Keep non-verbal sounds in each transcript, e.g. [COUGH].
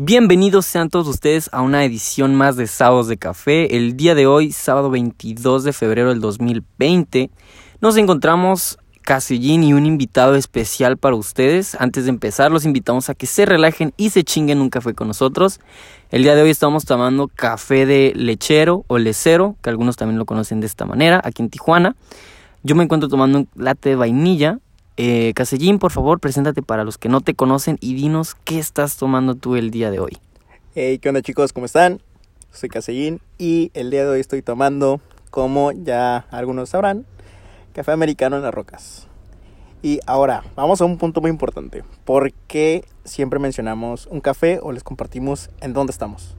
Bienvenidos sean todos ustedes a una edición más de Sábados de Café. El día de hoy, sábado 22 de febrero del 2020, nos encontramos Casillín y un invitado especial para ustedes. Antes de empezar, los invitamos a que se relajen y se chinguen un café con nosotros. El día de hoy estamos tomando café de lechero o lecero, que algunos también lo conocen de esta manera, aquí en Tijuana. Yo me encuentro tomando un latte de vainilla eh, Casellín, por favor, preséntate para los que no te conocen y dinos qué estás tomando tú el día de hoy. Hey, ¿qué onda chicos? ¿Cómo están? Soy Casellín y el día de hoy estoy tomando, como ya algunos sabrán, café americano en las rocas. Y ahora, vamos a un punto muy importante. ¿Por qué siempre mencionamos un café o les compartimos en dónde estamos?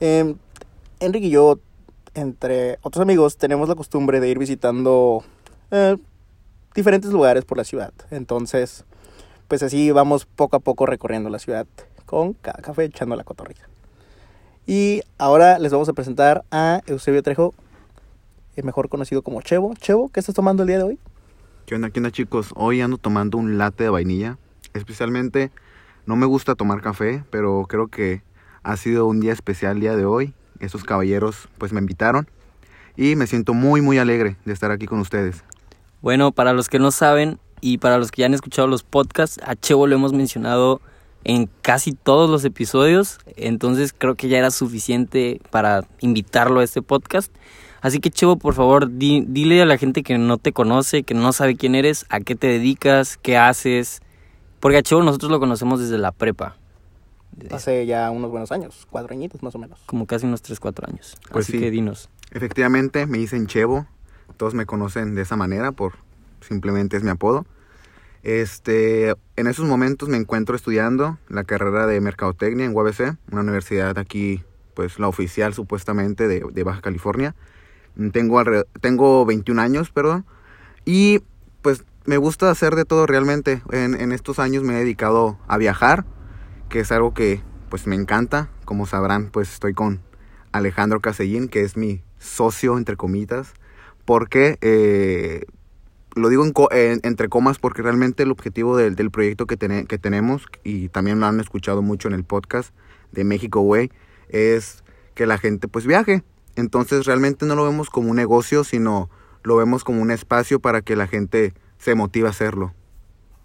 Eh, Enrique y yo, entre otros amigos, tenemos la costumbre de ir visitando eh, diferentes lugares por la ciudad. Entonces, pues así vamos poco a poco recorriendo la ciudad con cada café echando la cotorrita. Y ahora les vamos a presentar a Eusebio Trejo, mejor conocido como Chevo. Chevo, ¿qué estás tomando el día de hoy? ¿Qué onda, qué onda chicos? Hoy ando tomando un latte de vainilla. Especialmente, no me gusta tomar café, pero creo que ha sido un día especial el día de hoy. Estos caballeros pues me invitaron y me siento muy muy alegre de estar aquí con ustedes. Bueno, para los que no saben y para los que ya han escuchado los podcasts, a Chevo lo hemos mencionado en casi todos los episodios, entonces creo que ya era suficiente para invitarlo a este podcast. Así que Chevo, por favor, dile a la gente que no te conoce, que no sabe quién eres, a qué te dedicas, qué haces. Porque a Chevo nosotros lo conocemos desde la prepa. Hace ya unos buenos años, cuatro añitos más o menos. Como casi unos tres, cuatro años. Pues Así que dinos. Efectivamente, me dicen Chevo, todos me conocen de esa manera, por simplemente es mi apodo. Este, en esos momentos me encuentro estudiando la carrera de Mercadotecnia en UABC, una universidad aquí, pues la oficial supuestamente de, de Baja California. Tengo, tengo 21 años, perdón, y pues me gusta hacer de todo realmente. En, en estos años me he dedicado a viajar, que es algo que pues me encanta. Como sabrán, pues estoy con Alejandro Casellín, que es mi socio, entre comitas porque eh, lo digo entre comas porque realmente el objetivo del, proyecto que, que tenemos, y también lo han escuchado mucho en el podcast de México Way, es que la gente pues viaje. Entonces realmente no lo vemos como un negocio, sino lo vemos como un espacio para que la gente se motive a hacerlo.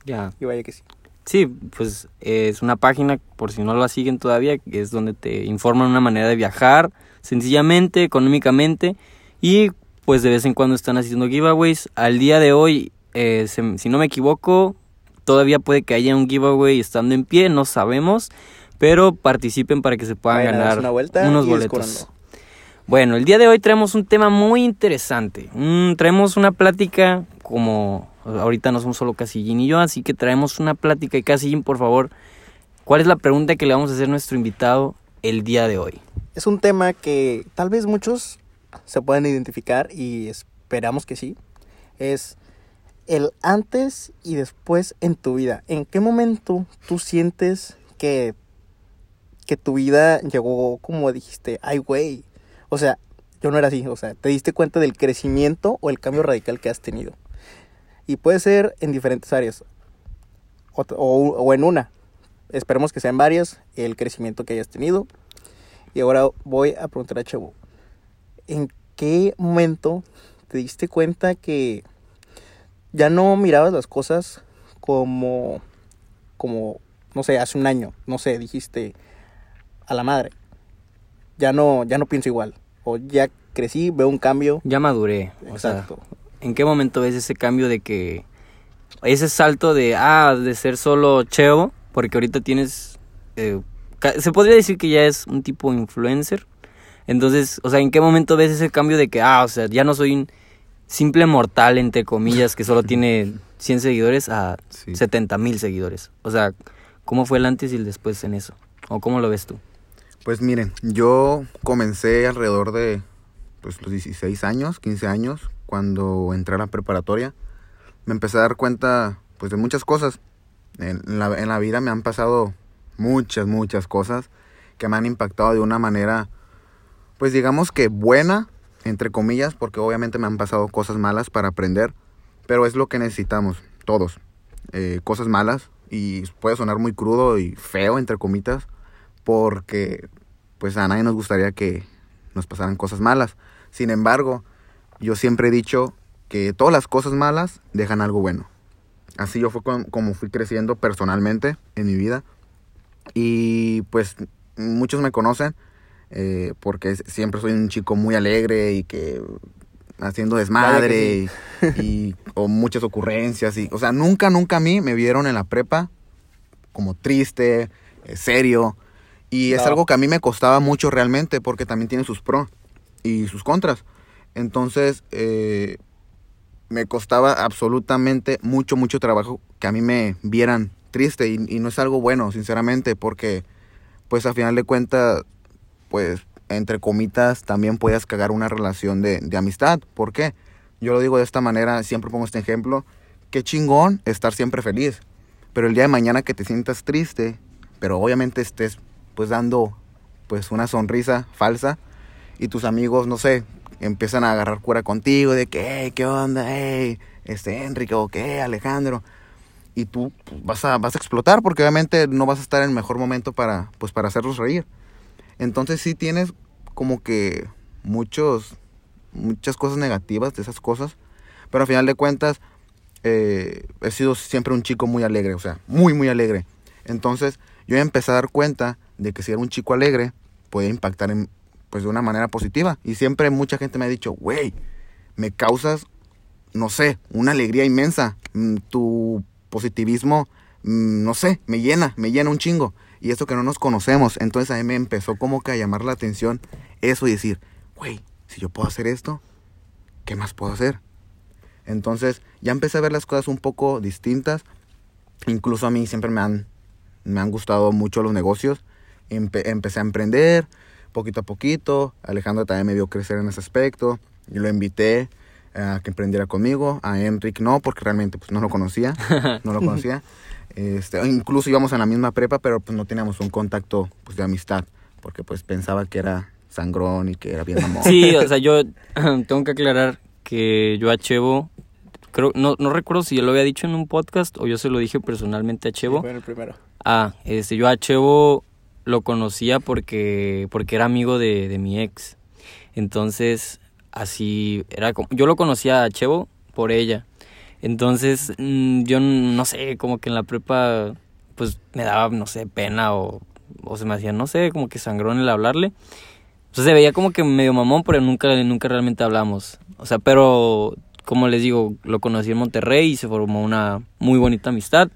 Ya. Y vaya que sí. Sí, pues es una página, por si no la siguen todavía, es donde te informan una manera de viajar, sencillamente, económicamente, y pues de vez en cuando están haciendo giveaways. Al día de hoy, eh, si no me equivoco, todavía puede que haya un giveaway estando en pie, no sabemos, pero participen para que se puedan ganar unos boletos. Bueno, el día de hoy traemos un tema muy interesante. traemos una plática como ahorita no somos solo Casillín y yo, así que traemos una plática y Casillín, por favor, ¿cuál es la pregunta que le vamos a hacer a nuestro invitado el día de hoy? Es un tema que tal vez muchos se pueden identificar y esperamos que sí, es el antes y después en tu vida. ¿En qué momento tú sientes que, que tu vida llegó como dijiste, ay güey? O sea, yo no era así, o sea, te diste cuenta del crecimiento o el cambio radical que has tenido. Y puede ser en diferentes áreas o, o en una. Esperemos que sean varias el crecimiento que hayas tenido. Y ahora voy a preguntar a Chevo, ¿en qué momento te diste cuenta que ya no mirabas las cosas como, como, no sé, hace un año, no sé, dijiste a la madre, ya no, ya no pienso igual, o ya crecí, veo un cambio. Ya maduré, Exacto. ¿en qué momento ves ese cambio de que, ese salto de, ah, de ser solo Cheo, porque ahorita tienes, eh, se podría decir que ya es un tipo influencer, entonces, o sea, ¿en qué momento ves ese cambio de que, ah, o sea, ya no soy un simple mortal, entre comillas, que solo tiene 100 seguidores a 70 mil seguidores? O sea, ¿cómo fue el antes y el después en eso? ¿O cómo lo ves tú? Pues miren, yo comencé alrededor de pues, los 16 años, 15 años, cuando entré a la preparatoria. Me empecé a dar cuenta pues de muchas cosas. En la, en la vida me han pasado muchas, muchas cosas que me han impactado de una manera pues digamos que buena, entre comillas, porque obviamente me han pasado cosas malas para aprender, pero es lo que necesitamos, todos. Eh, cosas malas, y puede sonar muy crudo y feo, entre comitas, porque pues a nadie nos gustaría que nos pasaran cosas malas. Sin embargo, yo siempre he dicho que todas las cosas malas dejan algo bueno. Así yo fue com- como fui creciendo personalmente en mi vida. Y pues muchos me conocen eh, porque siempre soy un chico muy alegre y que haciendo desmadre y, y- o muchas ocurrencias. Y, o sea, nunca, nunca a mí me vieron en la prepa como triste, eh, serio. Y es algo que a mí me costaba mucho realmente porque también tiene sus pros y sus contras. Entonces, eh, me costaba absolutamente mucho, mucho trabajo que a mí me vieran triste y, y no es algo bueno, sinceramente, porque pues a final de cuentas, pues entre comitas también puedes cagar una relación de, de amistad. ¿Por qué? Yo lo digo de esta manera, siempre pongo este ejemplo, qué chingón estar siempre feliz, pero el día de mañana que te sientas triste, pero obviamente estés pues dando pues una sonrisa falsa y tus amigos, no sé, empiezan a agarrar cura contigo de que, hey, ¿qué onda? Hey, este Enrique o qué, Alejandro. Y tú pues, vas, a, vas a explotar porque obviamente no vas a estar en el mejor momento para, pues, para hacerlos reír. Entonces sí tienes como que muchos, muchas cosas negativas de esas cosas, pero al final de cuentas eh, he sido siempre un chico muy alegre, o sea, muy, muy alegre. Entonces yo empecé a dar cuenta de que si era un chico alegre, podía impactar en, pues de una manera positiva. Y siempre mucha gente me ha dicho, güey, me causas, no sé, una alegría inmensa. Mm, Tu positivismo, mm, no sé, me llena, me llena un chingo. Y eso que no nos conocemos. Entonces a mí me empezó como que a llamar la atención eso y decir, güey, si yo puedo hacer esto, ¿qué más puedo hacer? Entonces ya empecé a ver las cosas un poco distintas. Incluso a mí siempre me han, me han gustado mucho los negocios. Empe- empecé a emprender poquito a poquito. Alejandro también me vio crecer en ese aspecto. Yo lo invité a que emprendiera conmigo. A Enric no, porque realmente pues, no lo conocía. [LAUGHS] No lo conocía. Este, incluso íbamos en la misma prepa, pero pues no teníamos un contacto pues, de amistad. Porque pues pensaba que era sangrón y que era bien amor. Sí, [LAUGHS] o sea, yo [CLEARS THROAT] tengo que aclarar que yo a Chevo, creo, no, no recuerdo si yo lo había dicho en un podcast o yo se lo dije personalmente a Chevo. Fue el primero. Ah, este, yo a Chevo lo conocía porque, porque era amigo de, de mi ex. Entonces, así, era como, yo lo conocía a Chevo por ella. Entonces, mm, yo no sé, como que en la prepa, pues me daba, no sé, pena o, o se me hacía, no sé, como que sangrón el hablarle. O sea, se veía como que medio mamón, pero nunca, nunca realmente hablamos. O sea, pero como les digo, lo conocí en Monterrey y se formó una muy bonita amistad.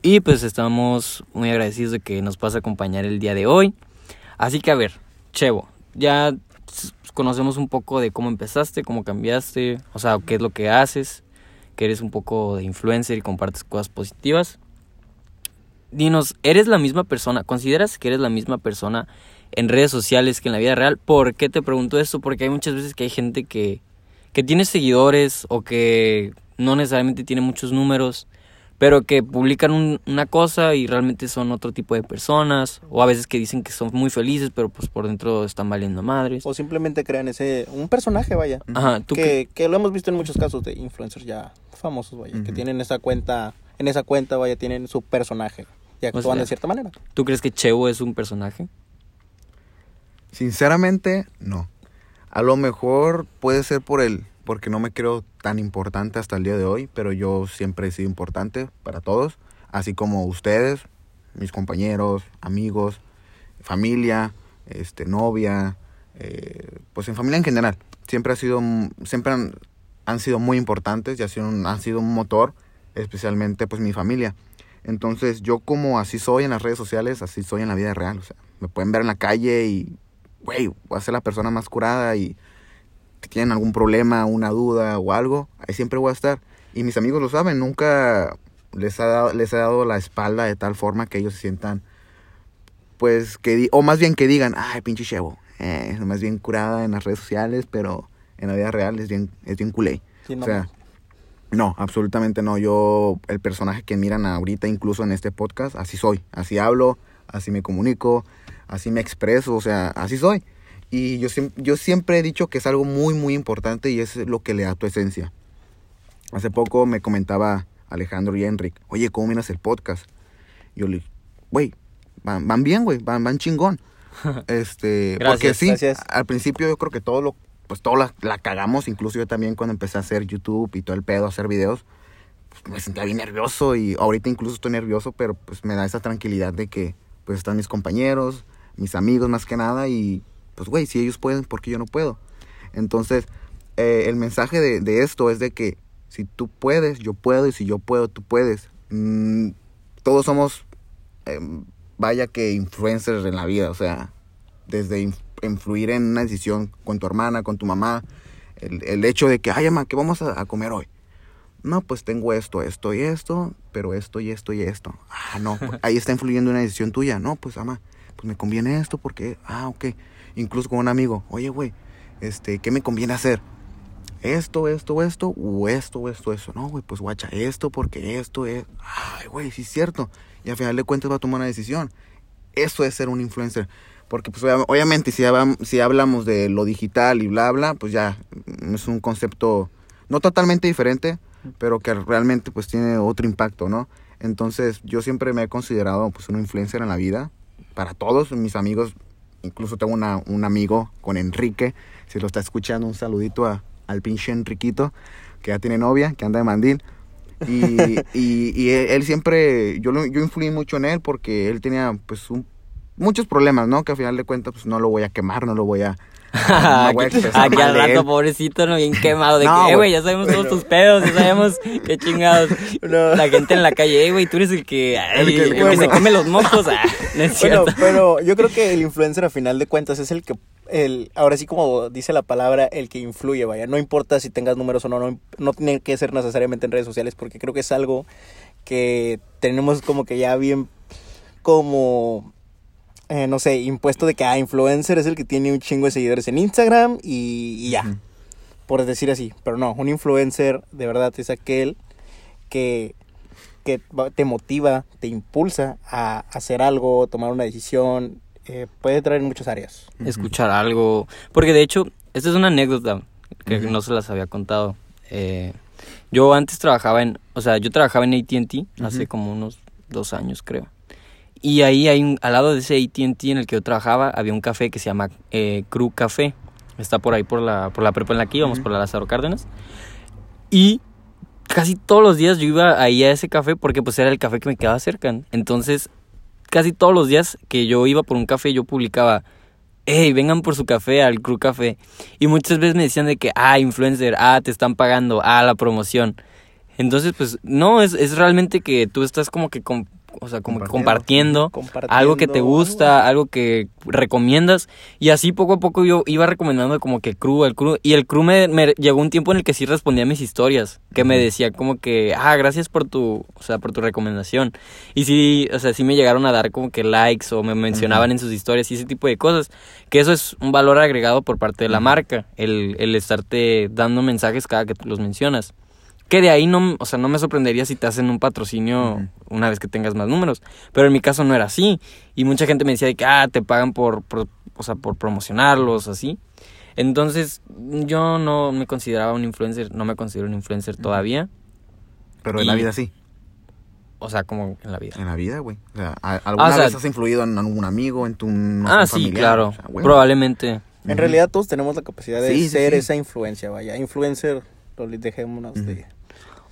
Y pues estamos muy agradecidos de que nos pase a acompañar el día de hoy. Así que a ver, Chevo, ya conocemos un poco de cómo empezaste, cómo cambiaste, o sea, qué es lo que haces, que eres un poco de influencer y compartes cosas positivas. Dinos, ¿eres la misma persona? ¿Consideras que eres la misma persona en redes sociales que en la vida real? ¿Por qué te pregunto esto? Porque hay muchas veces que hay gente que, que tiene seguidores o que no necesariamente tiene muchos números, pero que publican un- una cosa y realmente son otro tipo de personas, o a veces que dicen que son muy felices, pero pues por dentro están valiendo madres. O simplemente crean ese, un personaje, vaya. Ajá, ¿tú Que, que lo hemos visto en muchos casos de influencers ya famosos, vaya. Que tienen esa cuenta, en esa cuenta, vaya, tienen su personaje. Y actúan sea, de cierta manera. ¿Tú crees que Chevo es un personaje? Sinceramente, no. A lo mejor puede ser por el, porque no me creo tan importante hasta el día de hoy, pero yo siempre he sido importante para todos, así como ustedes, mis compañeros, amigos, familia, este, novia, eh, pues en familia en general. Siempre ha sido, siempre han, han sido muy importantes y sido un- han sido un motor, especialmente pues mi familia. Entonces yo como así soy en las redes sociales, así soy en la vida real. O sea, me pueden ver en la calle y, güey, voy a ser la persona más curada y tienen algún problema, una duda o algo, ahí siempre voy a estar. Y mis amigos lo saben, nunca les, ha dado, les he dado la espalda de tal forma que ellos se sientan, pues, que o más bien que digan, ay, pinche chevo, eh, más bien curada en las redes sociales, pero en la vida real es bien, es bien culé. Sí, no, o sea, no, absolutamente no. Yo, el personaje que miran ahorita, incluso en este podcast, así soy. Así hablo, así me comunico, así me expreso, o sea, así soy. Y yo, yo siempre he dicho que es algo muy, muy importante y es lo que le da tu esencia. Hace poco me comentaba Alejandro y Enric, oye, ¿cómo miras el podcast? Yo le dije, güey, van, van bien, güey, van, van chingón. [LAUGHS] Este, Gracias, porque sí, gracias. al principio yo creo que todo lo, pues todo la, la cagamos, incluso yo también cuando empecé a hacer YouTube y todo el pedo, a hacer videos, pues me sentía bien nervioso y ahorita incluso estoy nervioso, pero pues me da esa tranquilidad de que pues están mis compañeros, mis amigos más que nada y pues güey, si ellos pueden, ¿por qué yo no puedo? Entonces, eh, el mensaje de, de esto es de que si tú puedes, yo puedo y si yo puedo, tú puedes. Mm, todos somos, eh, vaya que influencers en la vida, o sea, desde inf- influir en una decisión con tu hermana, con tu mamá, el, el hecho de que, ay, mamá, ¿qué vamos a, a comer hoy? No, pues tengo esto, esto y esto, pero esto y esto y esto. Ah, no, pues, ahí está influyendo una decisión tuya. No, pues, ama, pues me conviene esto porque, ah, ok. Incluso con un amigo, oye, güey, este, ¿qué me conviene hacer? Esto, esto, esto, o esto, esto, eso. No, güey, pues guacha, esto porque esto es. Ay, güey, sí es cierto. Y al final de cuentas va a tomar una decisión. Eso es ser un influencer. Porque, pues, obvia- obviamente, si, si hablamos de lo digital y bla, bla, pues ya mm, es un concepto no totalmente diferente, pero que realmente, pues, tiene otro impacto, ¿no? Entonces, yo siempre me he considerado, pues, un influencer en la vida. Para todos mis amigos, incluso tengo una, un amigo con Enrique, si lo está escuchando, un saludito a, al pinche Enriquito, que ya tiene novia, que anda de mandil. Y, y, y él, él siempre, yo, yo influí mucho en él porque él tenía pues un- muchos problemas, ¿no? Que al final de cuentas pues no lo voy a quemar, no lo voy a... no voy a expresar Aquí al rato, pobrecito, no bien quemado. De No, que, eh, güey. ya sabemos todos tus pedos, ya sabemos qué chingados. [LAUGHS] No. La gente en la calle, eh, güey, tú eres el que, ay, El que- el que bueno. se come los mocos. [LAUGHS] Ah, no es Bueno, cierto. pero yo creo que el influencer a final de cuentas es el que, el, ahora sí como dice la palabra, el que influye, vaya. No importa si tengas números o no, no, no tiene que ser necesariamente en redes sociales porque creo que es algo que tenemos como que ya bien como, eh, no sé, impuesto de que ah, influencer es el que tiene un chingo de seguidores en Instagram y, y ya, por decir así. Pero no, un influencer de verdad es aquel que que va- te motiva, te impulsa a hacer algo, tomar una decisión, eh, puede traer en muchas áreas. escuchar algo. Porque de hecho, esta es una anécdota que no se las había contado. Eh, yo antes trabajaba en, o sea, yo trabajaba en ATT hace como unos dos años, creo. Y ahí hay un- al lado de ese ATT en el que yo trabajaba, había un café que se llama eh, Cru Café. Está por ahí por la, por la prepa en la que íbamos, Ujú. por la Lázaro Cárdenas. Y casi todos los días yo iba ahí a ese café porque pues era el café que me quedaba cerca. Entonces, casi todos los días que yo iba por un café, yo publicaba, hey, vengan por su café al Crew Café. Y muchas veces me decían de que, ah, influencer, ah, te están pagando, ah, la promoción. Entonces, pues, no, es, es realmente que tú estás como que, com- o sea, como que compartiendo, Compartiendo algo que te gusta, algo que recomiendas. Y así poco a poco yo iba recomendando como que Crew, el Crew. Y el Crew me, me llegó un tiempo en el que sí respondía a mis historias. Que me decía como que, ah, gracias por tu, o sea, por tu recomendación. Y sí, o sea, sí me llegaron a dar como que likes o me mencionaban en sus historias y ese tipo de cosas. Que eso es un valor agregado por parte de la marca, el, el estarte dando mensajes cada que los mencionas. Que de ahí no, o sea, no me sorprendería si te hacen un patrocinio una vez que tengas más números. Pero en mi caso no era así. Y mucha gente me decía de que, ah, te pagan por, por, o sea, por promocionarlos, así. Entonces, yo no me consideraba un influencer, no me considero un influencer todavía. Pero en la vida sí. O sea, como en la vida. En la vida, güey. O sea, ¿a- ¿alguna Ah, o sea- vez has influido en algún amigo, en tu no sé, ah, sí, familiar? claro. O sea, güey. Probablemente. En realidad todos tenemos la capacidad de Sí, ser sí. esa influencia, vaya. Influencer, lo dejémonos de...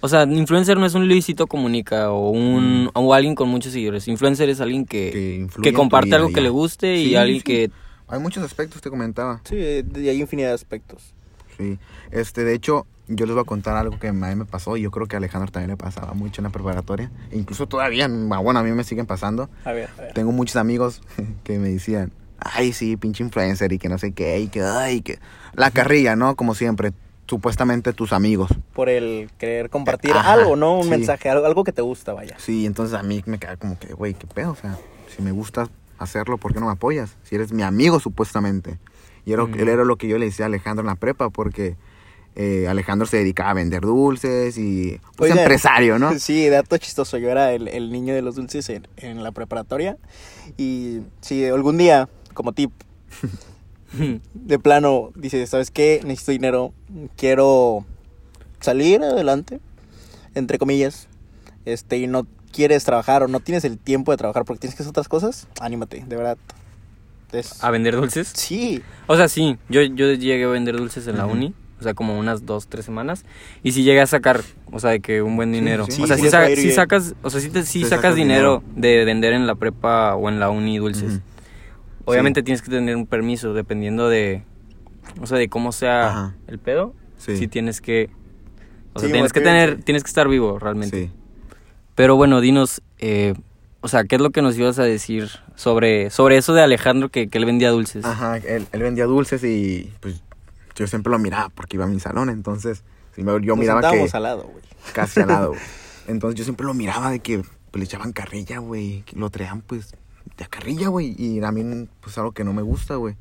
O sea, influencer no es un Luisito Comunica o un o alguien con muchos seguidores. Influencer es alguien que, Que comparte vida algo que le guste y alguien sí. que... Hay muchos aspectos, te comentaba. Sí, y hay infinidad de aspectos. Sí. Este, de hecho, yo les voy a contar algo que a mí me pasó y yo creo que a Alejandro también le pasaba mucho en la preparatoria. E incluso todavía, ah, bueno, a mí me siguen pasando. A ver, a ver. Tengo muchos amigos [LAUGHS] que me decían, ay, sí, pinche influencer y que no sé qué, y que, ay, que... La carrilla, ¿no? Como siempre, supuestamente tus amigos. Por el querer compartir Ajá, algo, ¿no? Un sí. mensaje, algo, algo que te gusta, vaya. Sí, entonces a mí me queda como que, güey, qué pedo, o sea, si me gusta hacerlo, ¿por qué no me apoyas? Si eres mi amigo, supuestamente. Y era, él era lo que yo le decía a Alejandro en la prepa, porque eh, Alejandro se dedicaba a vender dulces y, pues, Oiga. empresario, ¿no? [LAUGHS] Sí, dato chistoso. Yo era el, el niño de los dulces en, en la preparatoria. Y si algún día, como tip, [LAUGHS] [LAUGHS] de plano, dices, ¿sabes qué? Necesito dinero. Quiero salir adelante, entre comillas. Este, y no quieres trabajar o no tienes el tiempo de trabajar porque tienes que hacer otras cosas, anímate, de verdad. Es- ¿A vender dulces? Sí, O sea, sí, yo, yo llegué a vender dulces en la uni, o sea, como unas dos, tres semanas, y sí llegué a sacar, o sea, de que un buen dinero. sí, o sea, sí sí, les va a sa- ir sí bien. sacas, o sea, sí, te, Sí sacas sacas dinero de vender en la prepa o en la uni dulces. Obviamente tienes que tener un permiso dependiendo de, o sea, de cómo sea Ajá. el pedo. Sí. Sí, tienes que, o sea, Sí, tienes que tener, tienes que estar vivo realmente. Sí. Pero bueno, dinos, eh, o sea, ¿qué es lo que nos ibas a decir sobre, sobre eso de Alejandro que, que él vendía dulces? Ajá, él, él vendía dulces y pues yo siempre lo miraba porque iba a mi salón, entonces yo nos miraba que al lado, güey. casi al lado. güey. [LAUGHS] Entonces yo siempre lo miraba de que pues, le echaban carrilla, güey, lo traían pues de carrilla, güey, y a mí pues algo que no me gusta, güey.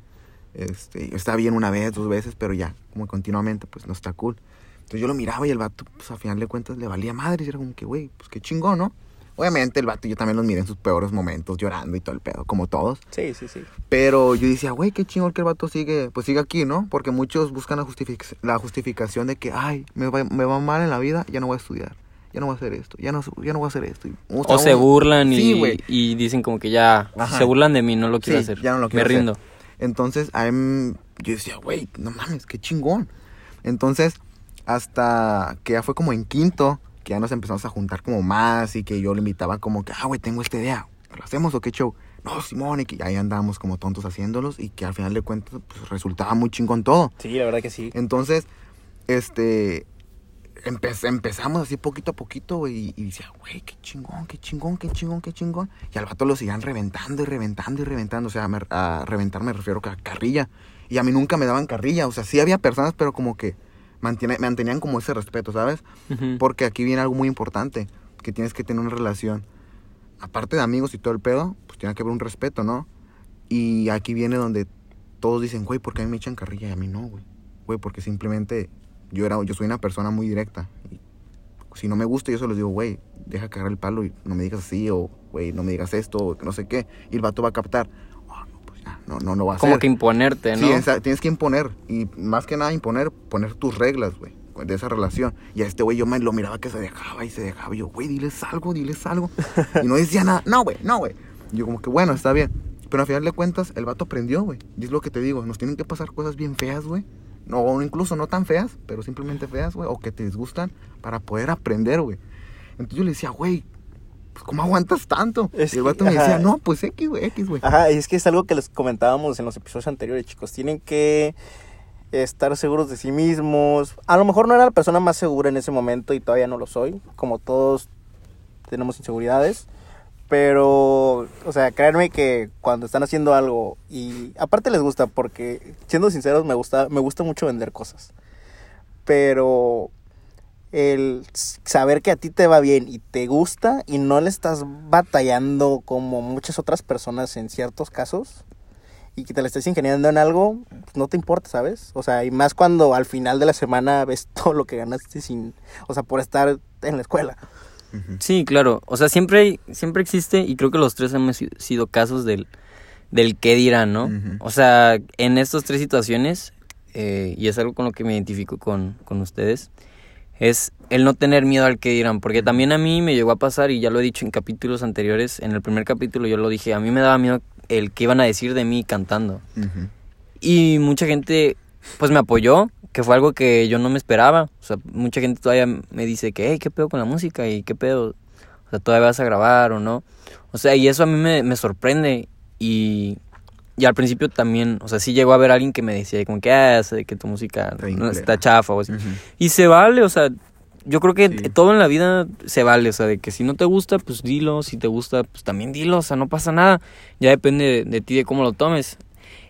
Este, está bien una vez, dos veces, pero ya, como continuamente, pues no está cool. Entonces yo lo miraba y el vato, pues a final de cuentas le valía madre, y era como que, güey, pues qué chingón, ¿no? Obviamente el vato yo también los miré en sus peores momentos, llorando y todo el pedo, como todos. Sí, sí, sí. Pero yo decía, güey, qué chingón que el vato sigue, pues sigue aquí, ¿no? Porque muchos buscan la, justific- la justificación de que, ay, me va, me va mal en la vida, ya no voy a estudiar, ya no voy a hacer esto, ya no, ya no voy a hacer esto. Y, O sea, se burlan y, Sí, güey. y dicen como que ya Ajá. se burlan de mí, no lo quiero Sí, hacer. ya no lo quiero Me hacer. rindo. Entonces, a mí, yo decía, güey, no mames, qué chingón. Entonces, hasta que ya fue como en quinto, que ya nos empezamos a juntar como más y que yo le invitaba como que, ah, güey, tengo esta idea, ¿lo hacemos o qué show? No, Simón, y que ahí andábamos como tontos haciéndolos y que al final de cuentas, pues resultaba muy chingón todo. Sí, la verdad que sí. Entonces, este, empe- empezamos así poquito a poquito, güey, y, y decía, güey, qué chingón, qué chingón, qué chingón, qué chingón. Y al vato lo sigan reventando y reventando y reventando. O sea, me- a reventar me refiero a carrilla. Y a mí nunca me daban carrilla. O sea, sí había personas, pero como que mantiene- mantenían como ese respeto, ¿sabes? Porque aquí viene algo muy importante, que tienes que tener una relación. Aparte de amigos y todo el pedo, pues tiene que haber un respeto, ¿no? Y aquí viene donde todos dicen, güey, ¿por qué a mí me echan carrilla y a mí no, güey? Güey, porque simplemente yo era, yo soy una persona muy directa. Y si no me gusta, yo solo les digo, güey, deja cagar el palo y no me digas así, o güey, no me digas esto, o no sé qué. Y el vato va a captar. "Ah, no, pues ya, no, no, no va a Como que imponerte, ¿no? Sí, esa- tienes que imponer. Y más que nada imponer, poner tus reglas, güey, de esa relación. Y a este güey yo me lo miraba que se dejaba y se dejaba. Y yo, güey, diles algo, diles algo. [LAUGHS] Y no decía nada. No, güey, no, güey. Yo como que, bueno, está bien. Pero al final de cuentas, el vato aprendió, güey. Y es lo que te digo, nos tienen que pasar cosas bien feas, güey. No, o incluso no tan feas, pero simplemente feas, güey. O que te disgustan para poder aprender, güey. Entonces yo le decía, güey, pues ¿cómo aguantas tanto? Es y el que, vato me ajá. decía, no, pues X, güey, X, güey. Ajá, y es que es algo que les comentábamos en los episodios anteriores, chicos. Tienen que estar seguros de sí mismos. A lo mejor no era la persona más segura en ese momento y todavía no lo soy. Como todos tenemos inseguridades. Pero, o sea, créanme que cuando están haciendo algo y aparte les gusta porque, siendo sinceros, me gusta, me gusta mucho vender cosas. Pero el saber que a ti te va bien y te gusta y no le estás batallando como muchas otras personas en ciertos casos y que te la estés ingeniando en algo, pues, no te importa, ¿sabes? O sea, y más cuando al final de la semana ves [LAUGHS] todo lo que ganaste sin, o sea, por estar en la escuela. Sí, claro. O sea, siempre, siempre existe, y creo que los tres hemos si- sido casos del, del qué dirán, ¿no? O sea, en estas tres situaciones, eh, y es algo con lo que me identifico con, con ustedes, es el no tener miedo al qué dirán. Porque también a mí me llegó a pasar, y ya lo he dicho en capítulos anteriores, en el primer capítulo yo lo dije, a mí me daba miedo el que iban a decir de mí cantando. Y mucha gente, pues me apoyó, que fue algo que yo no me esperaba. O sea, mucha gente todavía me dice que, hey, ¿qué pedo con la música? ¿Y qué pedo? O sea, ¿todavía vas a grabar o no? O sea, y eso a mí me, me sorprende. Y, y al principio también, o sea, sí llegó a haber alguien que me decía como que, ah, sé que tu música Está no chafa o así. Y se vale, o sea, yo creo que Sí. todo en la vida se vale, o sea, de que si no te gusta, pues dilo, si te gusta, pues también dilo, o sea, no pasa nada, ya depende de, de ti, de cómo lo tomes.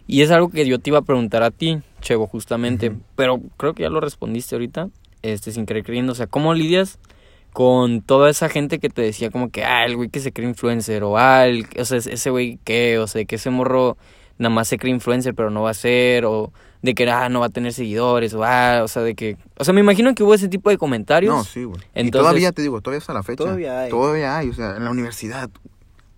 Y es algo que yo te iba a preguntar a ti, Chevo, justamente, pero creo que ya lo respondiste ahorita, este, sin querer creyendo, o sea, ¿cómo lidias con toda esa gente que te decía como que, ah, el güey que se cree influencer, o ah, el- o sea, ese güey que, o sea, que ese morro nada más se cree influencer pero no va a ser, o de que, ah, no va a tener seguidores, o ah, o sea, de que, o sea, me imagino que hubo ese tipo de comentarios. No, sí, güey. y todavía te digo, todavía hasta la fecha. Todavía hay. Todavía hay, o sea, en la universidad.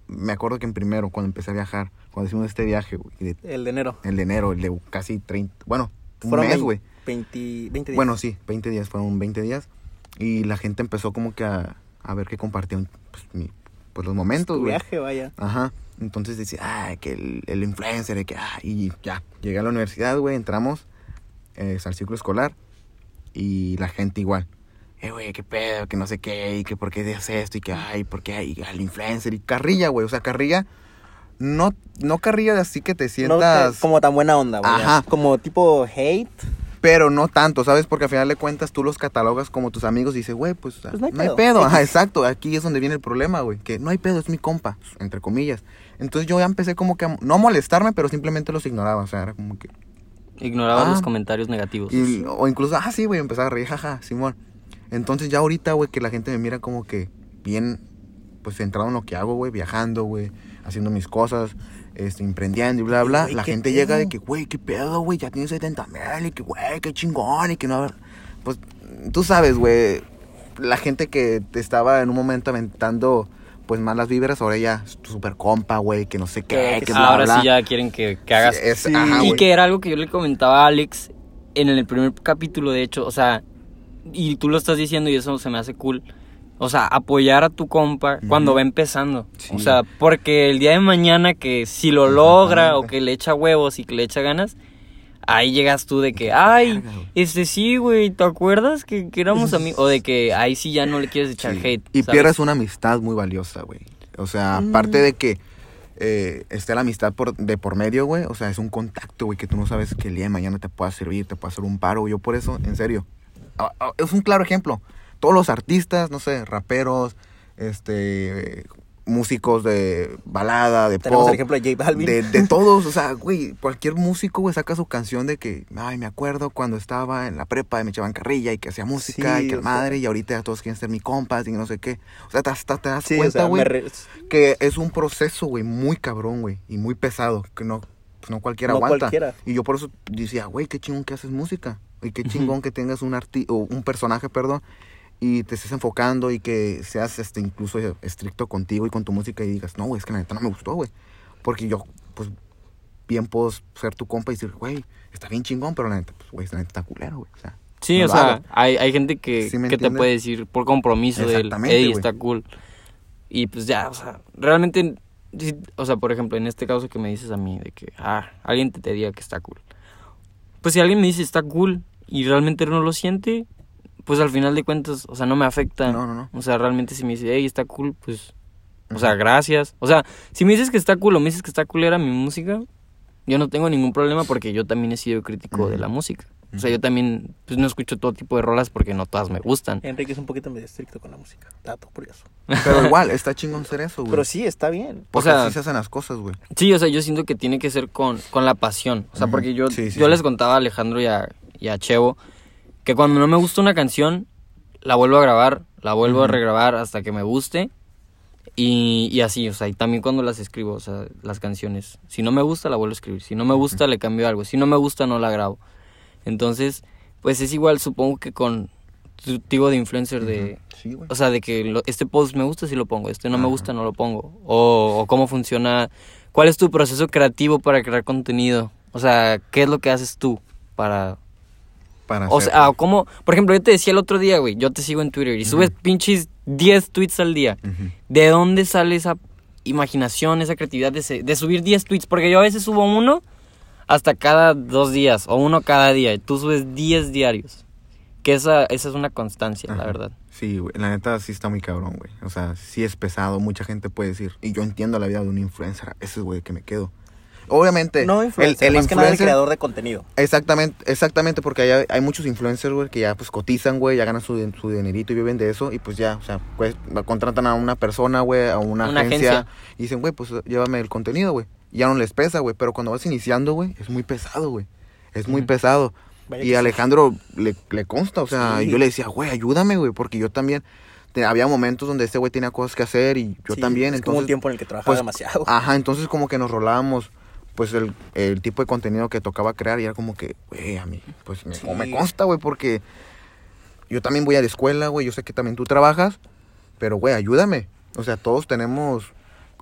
Me acuerdo que en primero, cuando empecé a viajar, cuando hicimos este viaje, güey, El de enero. el de enero, el de casi 30, bueno, un Fueron mes, vein- güey. 20, 20 días. Bueno, sí, 20 días, fueron 20 días. Y la gente empezó como que a, a ver qué compartían, pues, mi- pues los momentos, güey. viaje, vaya. Ajá. Entonces decía, ah, que el, el influencer, que, ah, y ya. Llegué a la universidad, güey, entramos eh, al ciclo escolar y la gente igual. Eh, güey, qué pedo, que no sé qué, y que por qué haces esto, y que, ay, por qué hay al influencer, y carrilla, güey, o sea, carrilla, no, no carrilla de así que te No sientas, te- como tan buena onda, vaya. Ajá. Como tipo hate. pero no tanto, ¿sabes? Porque al final de cuentas tú los catalogas como tus amigos y dices, güey, pues, Pues no hay no hay pedo. pedo. Ajá, [LAUGHS] exacto, aquí es donde viene el problema, güey, que no hay pedo, es mi compa, entre comillas. Entonces yo ya empecé como que a, no a molestarme, pero simplemente los ignoraba, o sea, era como que... Ignoraba Ah. los comentarios negativos. Y, o incluso, ah, sí, güey, empezaba a reír, jaja, Simón. Entonces ya ahorita, güey, que la gente me mira como que bien, pues centrado en lo que hago, güey, viajando, güey, haciendo mis cosas, este, emprendiendo y bla, bla. La ¿qué gente pedo? llega de que, güey, qué pedo, güey, ya tienes 70 mil y que, güey, qué chingón y que no... Pues, tú sabes, güey, la gente que te estaba en un momento aventando, pues, malas vibras, ahora ya es tu super compa, güey, que no sé qué, Que- que bla, Ahora bla. sí ya quieren que, que hagas. Sí, es- Sí. ajá, y que era algo que yo le comentaba a Alex en el primer capítulo, de hecho. O sea, y tú lo estás diciendo y eso se me hace cool. O sea, apoyar a tu compa cuando va empezando. Sí. O sea, porque el día de mañana que si lo logra o que le echa huevos y que le echa ganas, ahí llegas tú de que, ay, este sí, güey, ¿te acuerdas que, que éramos amigos? O de que ahí sí ya no le quieres echar Sí. hate. Y ¿sabes? pierdes una amistad muy valiosa, güey. O sea, aparte de que eh, esté la amistad por, de por medio, güey. O sea, es un contacto, güey, que tú no sabes que el día de mañana te pueda servir, te pueda hacer un paro. Yo por eso, en serio. Es un claro ejemplo. Todos los artistas, no sé, raperos, este, músicos de balada, de Tenemos pop. el ejemplo de J Balvin. De, de [LAUGHS] todos, o sea, güey, cualquier músico, güey, saca su canción de que, ay, me acuerdo cuando estaba en la prepa y me echaban carrilla y que hacía música Sí, y que sea. madre, y ahorita ya todos quieren ser mi compas y no sé qué. O sea, te, hasta te das Sí, cuenta, güey, re- que es un proceso, güey, muy cabrón, güey, y muy pesado, que no, pues no cualquiera No aguanta. cualquiera. Y yo por eso decía, güey, qué chingón que haces música, y qué chingón que tengas un arti o un personaje, perdón, y te estés enfocando y que seas este incluso estricto contigo y con tu música y digas, no, güey, es que la neta no me gustó, güey. Porque yo, pues, bien puedo ser tu compa y decir, güey, está bien chingón, pero la neta, pues, güey, la neta está culero, güey. O sea, Sí, no o sea, hay, hay gente que, ¿Sí que te puede decir por compromiso Eddie güey. está cool. Y pues ya, o sea, realmente, o sea, por ejemplo, en este caso que me dices a mí, de que, ah, alguien te, te diga que está cool. Pues si alguien me dice está cool y realmente no lo siente, pues al final de cuentas, o sea, no me afecta. No, no, no. O sea, realmente si me dice, hey, está cool, pues, o sea, gracias. O sea, si me dices que está cool o me dices que está cool era mi música, yo no tengo ningún problema porque yo también he sido crítico de Ujú. la música. O sea, yo también pues, no escucho todo tipo de rolas porque no todas me gustan. Enrique es un poquito medio estricto con la música. Dato curioso. Pero igual, está chingón ser eso, güey. Pero sí, está bien. Porque o sea- así se hacen las cosas, güey. Sí, o sea, yo siento que tiene que ser con, con la pasión. O sea, porque yo, Sí, sí, yo sí. les contaba a Alejandro y a, y a Chevo que cuando no me gusta una canción, la vuelvo a grabar, la vuelvo a regrabar hasta que me guste. Y, y así, o sea, y también cuando las escribo, o sea, las canciones. Si no me gusta, la vuelvo a escribir. Si no me gusta, le cambio algo. Si no me gusta, no la grabo. Entonces, pues es igual, supongo que con tu tipo de influencer de... Sí, güey. O sea, de que lo- este post me gusta, sí lo pongo. Este no me gusta, no lo pongo. O, o cómo funciona... ¿Cuál es tu proceso creativo para crear contenido? O sea, ¿qué es lo que haces tú para... Para O sea, como... Por ejemplo, yo te decía el otro día, güey, yo te sigo en Twitter y subes pinches 10 tweets al día. ¿De dónde sale esa imaginación, esa creatividad de, se- de subir 10 tweets? Porque yo a veces subo uno hasta cada dos días o uno cada día. Y tú subes 10 diarios. Que esa, esa es una constancia, la verdad. Sí, güey, la neta sí está muy cabrón, güey. O sea, sí es pesado, mucha gente puede decir. Y yo entiendo la vida de un influencer, ese es, güey, que me quedo. Obviamente, No influencer, el, el más que nada el influencer... creador de contenido. Exactamente, exactamente, porque hay, hay muchos influencers, güey, que ya pues cotizan, güey, ya ganan su, su dinerito y viven de eso y pues ya, o sea, pues contratan a una persona, güey, a una, Una agencia, agencia. y dicen, güey, pues llévame el contenido, güey. Y Ya no les pesa, güey, pero cuando vas iniciando, güey, es muy pesado, güey. Es muy pesado. Vaya Y sí. Alejandro le, le consta, o sea, Sí. yo le decía, güey, ayúdame, güey, porque yo también, había momentos donde este güey tenía cosas que hacer y yo Sí, también, Es como un entonces, tiempo en el que trabajaba pues, demasiado. Ajá, entonces como que nos rolábamos pues el, el tipo de contenido que tocaba crear y era como que, güey, a mí, pues me, Sí. me consta, güey, porque yo también voy a la escuela, güey, yo sé que también tú trabajas, pero, güey, ayúdame. O sea, todos tenemos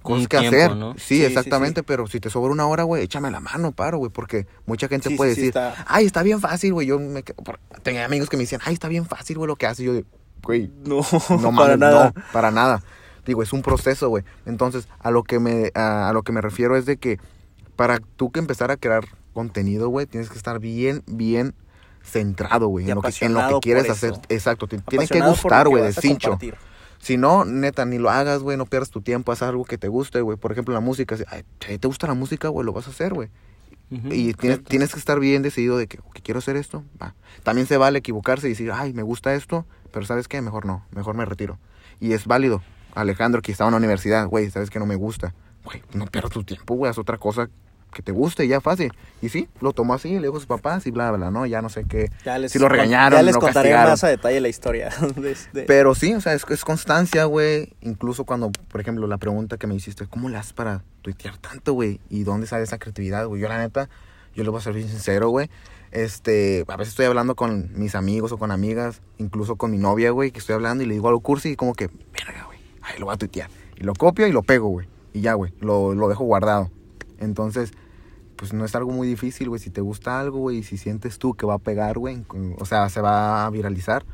cosas que tiempo, hacer. ¿no? Sí, Sí, sí, exactamente, pero si te sobra una hora, güey, échame la mano, paro, güey, porque mucha gente puede decir, está- ay, está bien fácil, güey, yo me... Tenía amigos que me decían, ay, está bien fácil, güey, lo que haces, yo güey, No, no [LAUGHS] para mames, nada. no, para nada. Digo, es un proceso, güey. Entonces, a lo que me a, a lo que me refiero es de que para tú que empezar a crear contenido, güey, tienes que estar bien bien centrado, güey, en lo que en lo que quieres hacer. Exacto, te tiene que gustar, güey, de cincho. Si no, neta, ni lo hagas, güey, no pierdas tu tiempo, haz algo que te guste, güey. Por ejemplo, la música, si ay, te gusta la música, güey, lo vas a hacer, güey. Y tienes, tienes que estar bien decidido de que, que quiero hacer esto, va. También se vale equivocarse y decir, ay, me gusta esto, pero ¿sabes qué? Mejor no, mejor me retiro. Y es válido. Alejandro, que estaba en la universidad, güey, ¿sabes que no me gusta? Güey, no pierdas tu tiempo, güey, haz otra cosa que te guste ya fácil. Y sí, lo tomó así, le dijo a sus papás y bla, bla, ¿no? Ya no sé qué. Ya les, Si lo regañaron, Ya les lo contaré castigaron. más a detalle la historia. [LAUGHS] de este- Pero sí, o sea, es, es constancia, güey. Incluso cuando, por ejemplo, la pregunta que me hiciste, ¿cómo le haces para tuitear tanto, güey? ¿Y dónde sale esa creatividad, güey? Yo, la neta, yo le voy a ser bien sincero, güey. Este, a veces estoy hablando con mis amigos o con amigas, incluso con mi novia, güey, que estoy hablando y le digo algo cursi y como que, verga, güey, ahí lo voy a tuitear. Y lo copio y lo pego, güey. Y ya, güey, lo, lo dejo guardado. Entonces, pues no es algo muy difícil, güey. Si te gusta algo, güey, y si sientes tú que va a pegar, güey, o sea, se va a viralizar,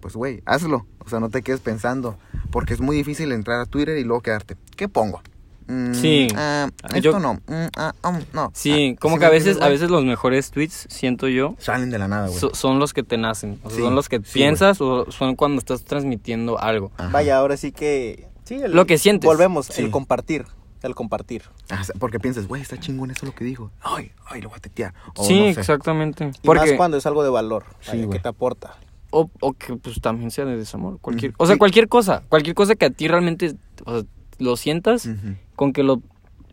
pues, güey, hazlo. O sea, no te quedes pensando. Porque es muy difícil entrar a Twitter y luego quedarte. ¿Qué pongo? Mm, Sí. Ah, esto yo- no. mm, ah, um, no. Sí, Ah, como ¿sí que a veces, a veces los mejores tweets, siento yo, Salen de la nada, güey. so- son los que te nacen. O sea, Sí, son los que sí, piensas o son cuando estás transmitiendo algo. Ajá. Vaya, ahora sí que... Sí, el- Lo que sientes. Volvemos, Sí. el compartir. El compartir. Ah, porque piensas, güey, está chingón eso lo que dijo. Ay, ay, lo voy a tetear. O sí, no sé. exactamente. Y Porque, más cuando es algo de valor. Sí, vaya, que te aporta. o, o que pues también sea de desamor. Cualquier, Ujú. O sea, Sí. cualquier cosa. Cualquier cosa que a ti realmente o sea, lo sientas, Ujú. con que lo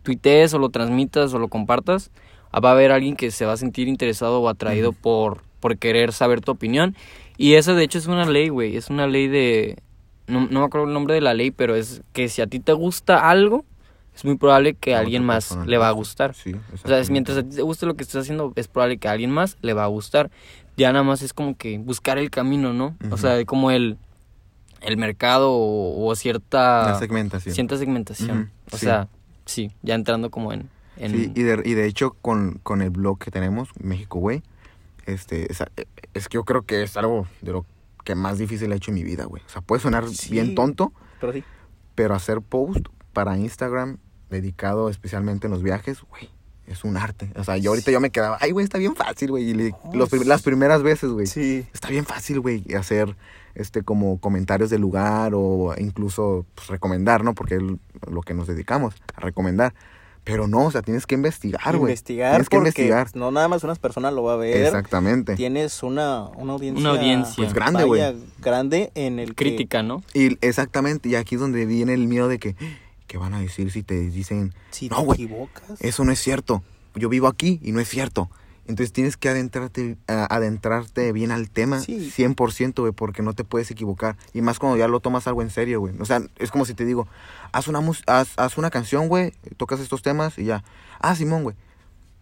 tuitees o lo transmitas o lo compartas, ah, va a haber alguien que se va a sentir interesado o atraído Ujú. por, por querer saber tu opinión. Y eso de hecho es una ley, güey. Es una ley de... No, no me acuerdo el nombre de la ley, pero es que si a ti te gusta algo, es muy probable que a alguien más persona le va a gusta. gustar. Sí, O sea, mientras a ti te guste lo que estás haciendo, es probable que a alguien más le va a gustar. Ya nada más es como que buscar el camino, ¿no? O sea, como el, el mercado o, o cierta, La segmentación. cierta segmentación. O sí. sea, sí, ya entrando como en... en Sí, y de, y de hecho con, con el blog que tenemos, México Güey, este, es, es que yo creo que es algo de lo que más difícil he hecho en mi vida, güey. O sea, puede sonar Sí. bien tonto, Pero sí. pero hacer post para Instagram dedicado especialmente en los viajes, güey, es un arte. O sea, yo ahorita yo me quedaba, ay, güey, está bien fácil, güey. Y le- Oh, los las primeras veces, güey, Sí. está bien fácil, güey, hacer este como comentarios del lugar o incluso pues, recomendar, ¿no? Porque es lo que nos dedicamos, a recomendar. Pero no, o sea, tienes que investigar, güey. investigar Tienes que porque investigar. no nada más unas personas lo va a ver. Exactamente. Tienes una, una audiencia. Una audiencia. Pues grande, güey. grande en el que- crítica, ¿no? Y exactamente, y aquí es donde viene el miedo de que, ¿qué van a decir si te dicen, si No, güey. eso no es cierto? Yo vivo aquí y no es cierto. Entonces tienes que adentrarte, adentrarte bien al tema, Sí. 100%, güey, porque no te puedes equivocar. Y más cuando ya lo tomas algo en serio, güey. O sea, es como si te digo, haz una, mus- haz, haz una canción, güey, tocas estos temas y ya. Ah, Simón, güey.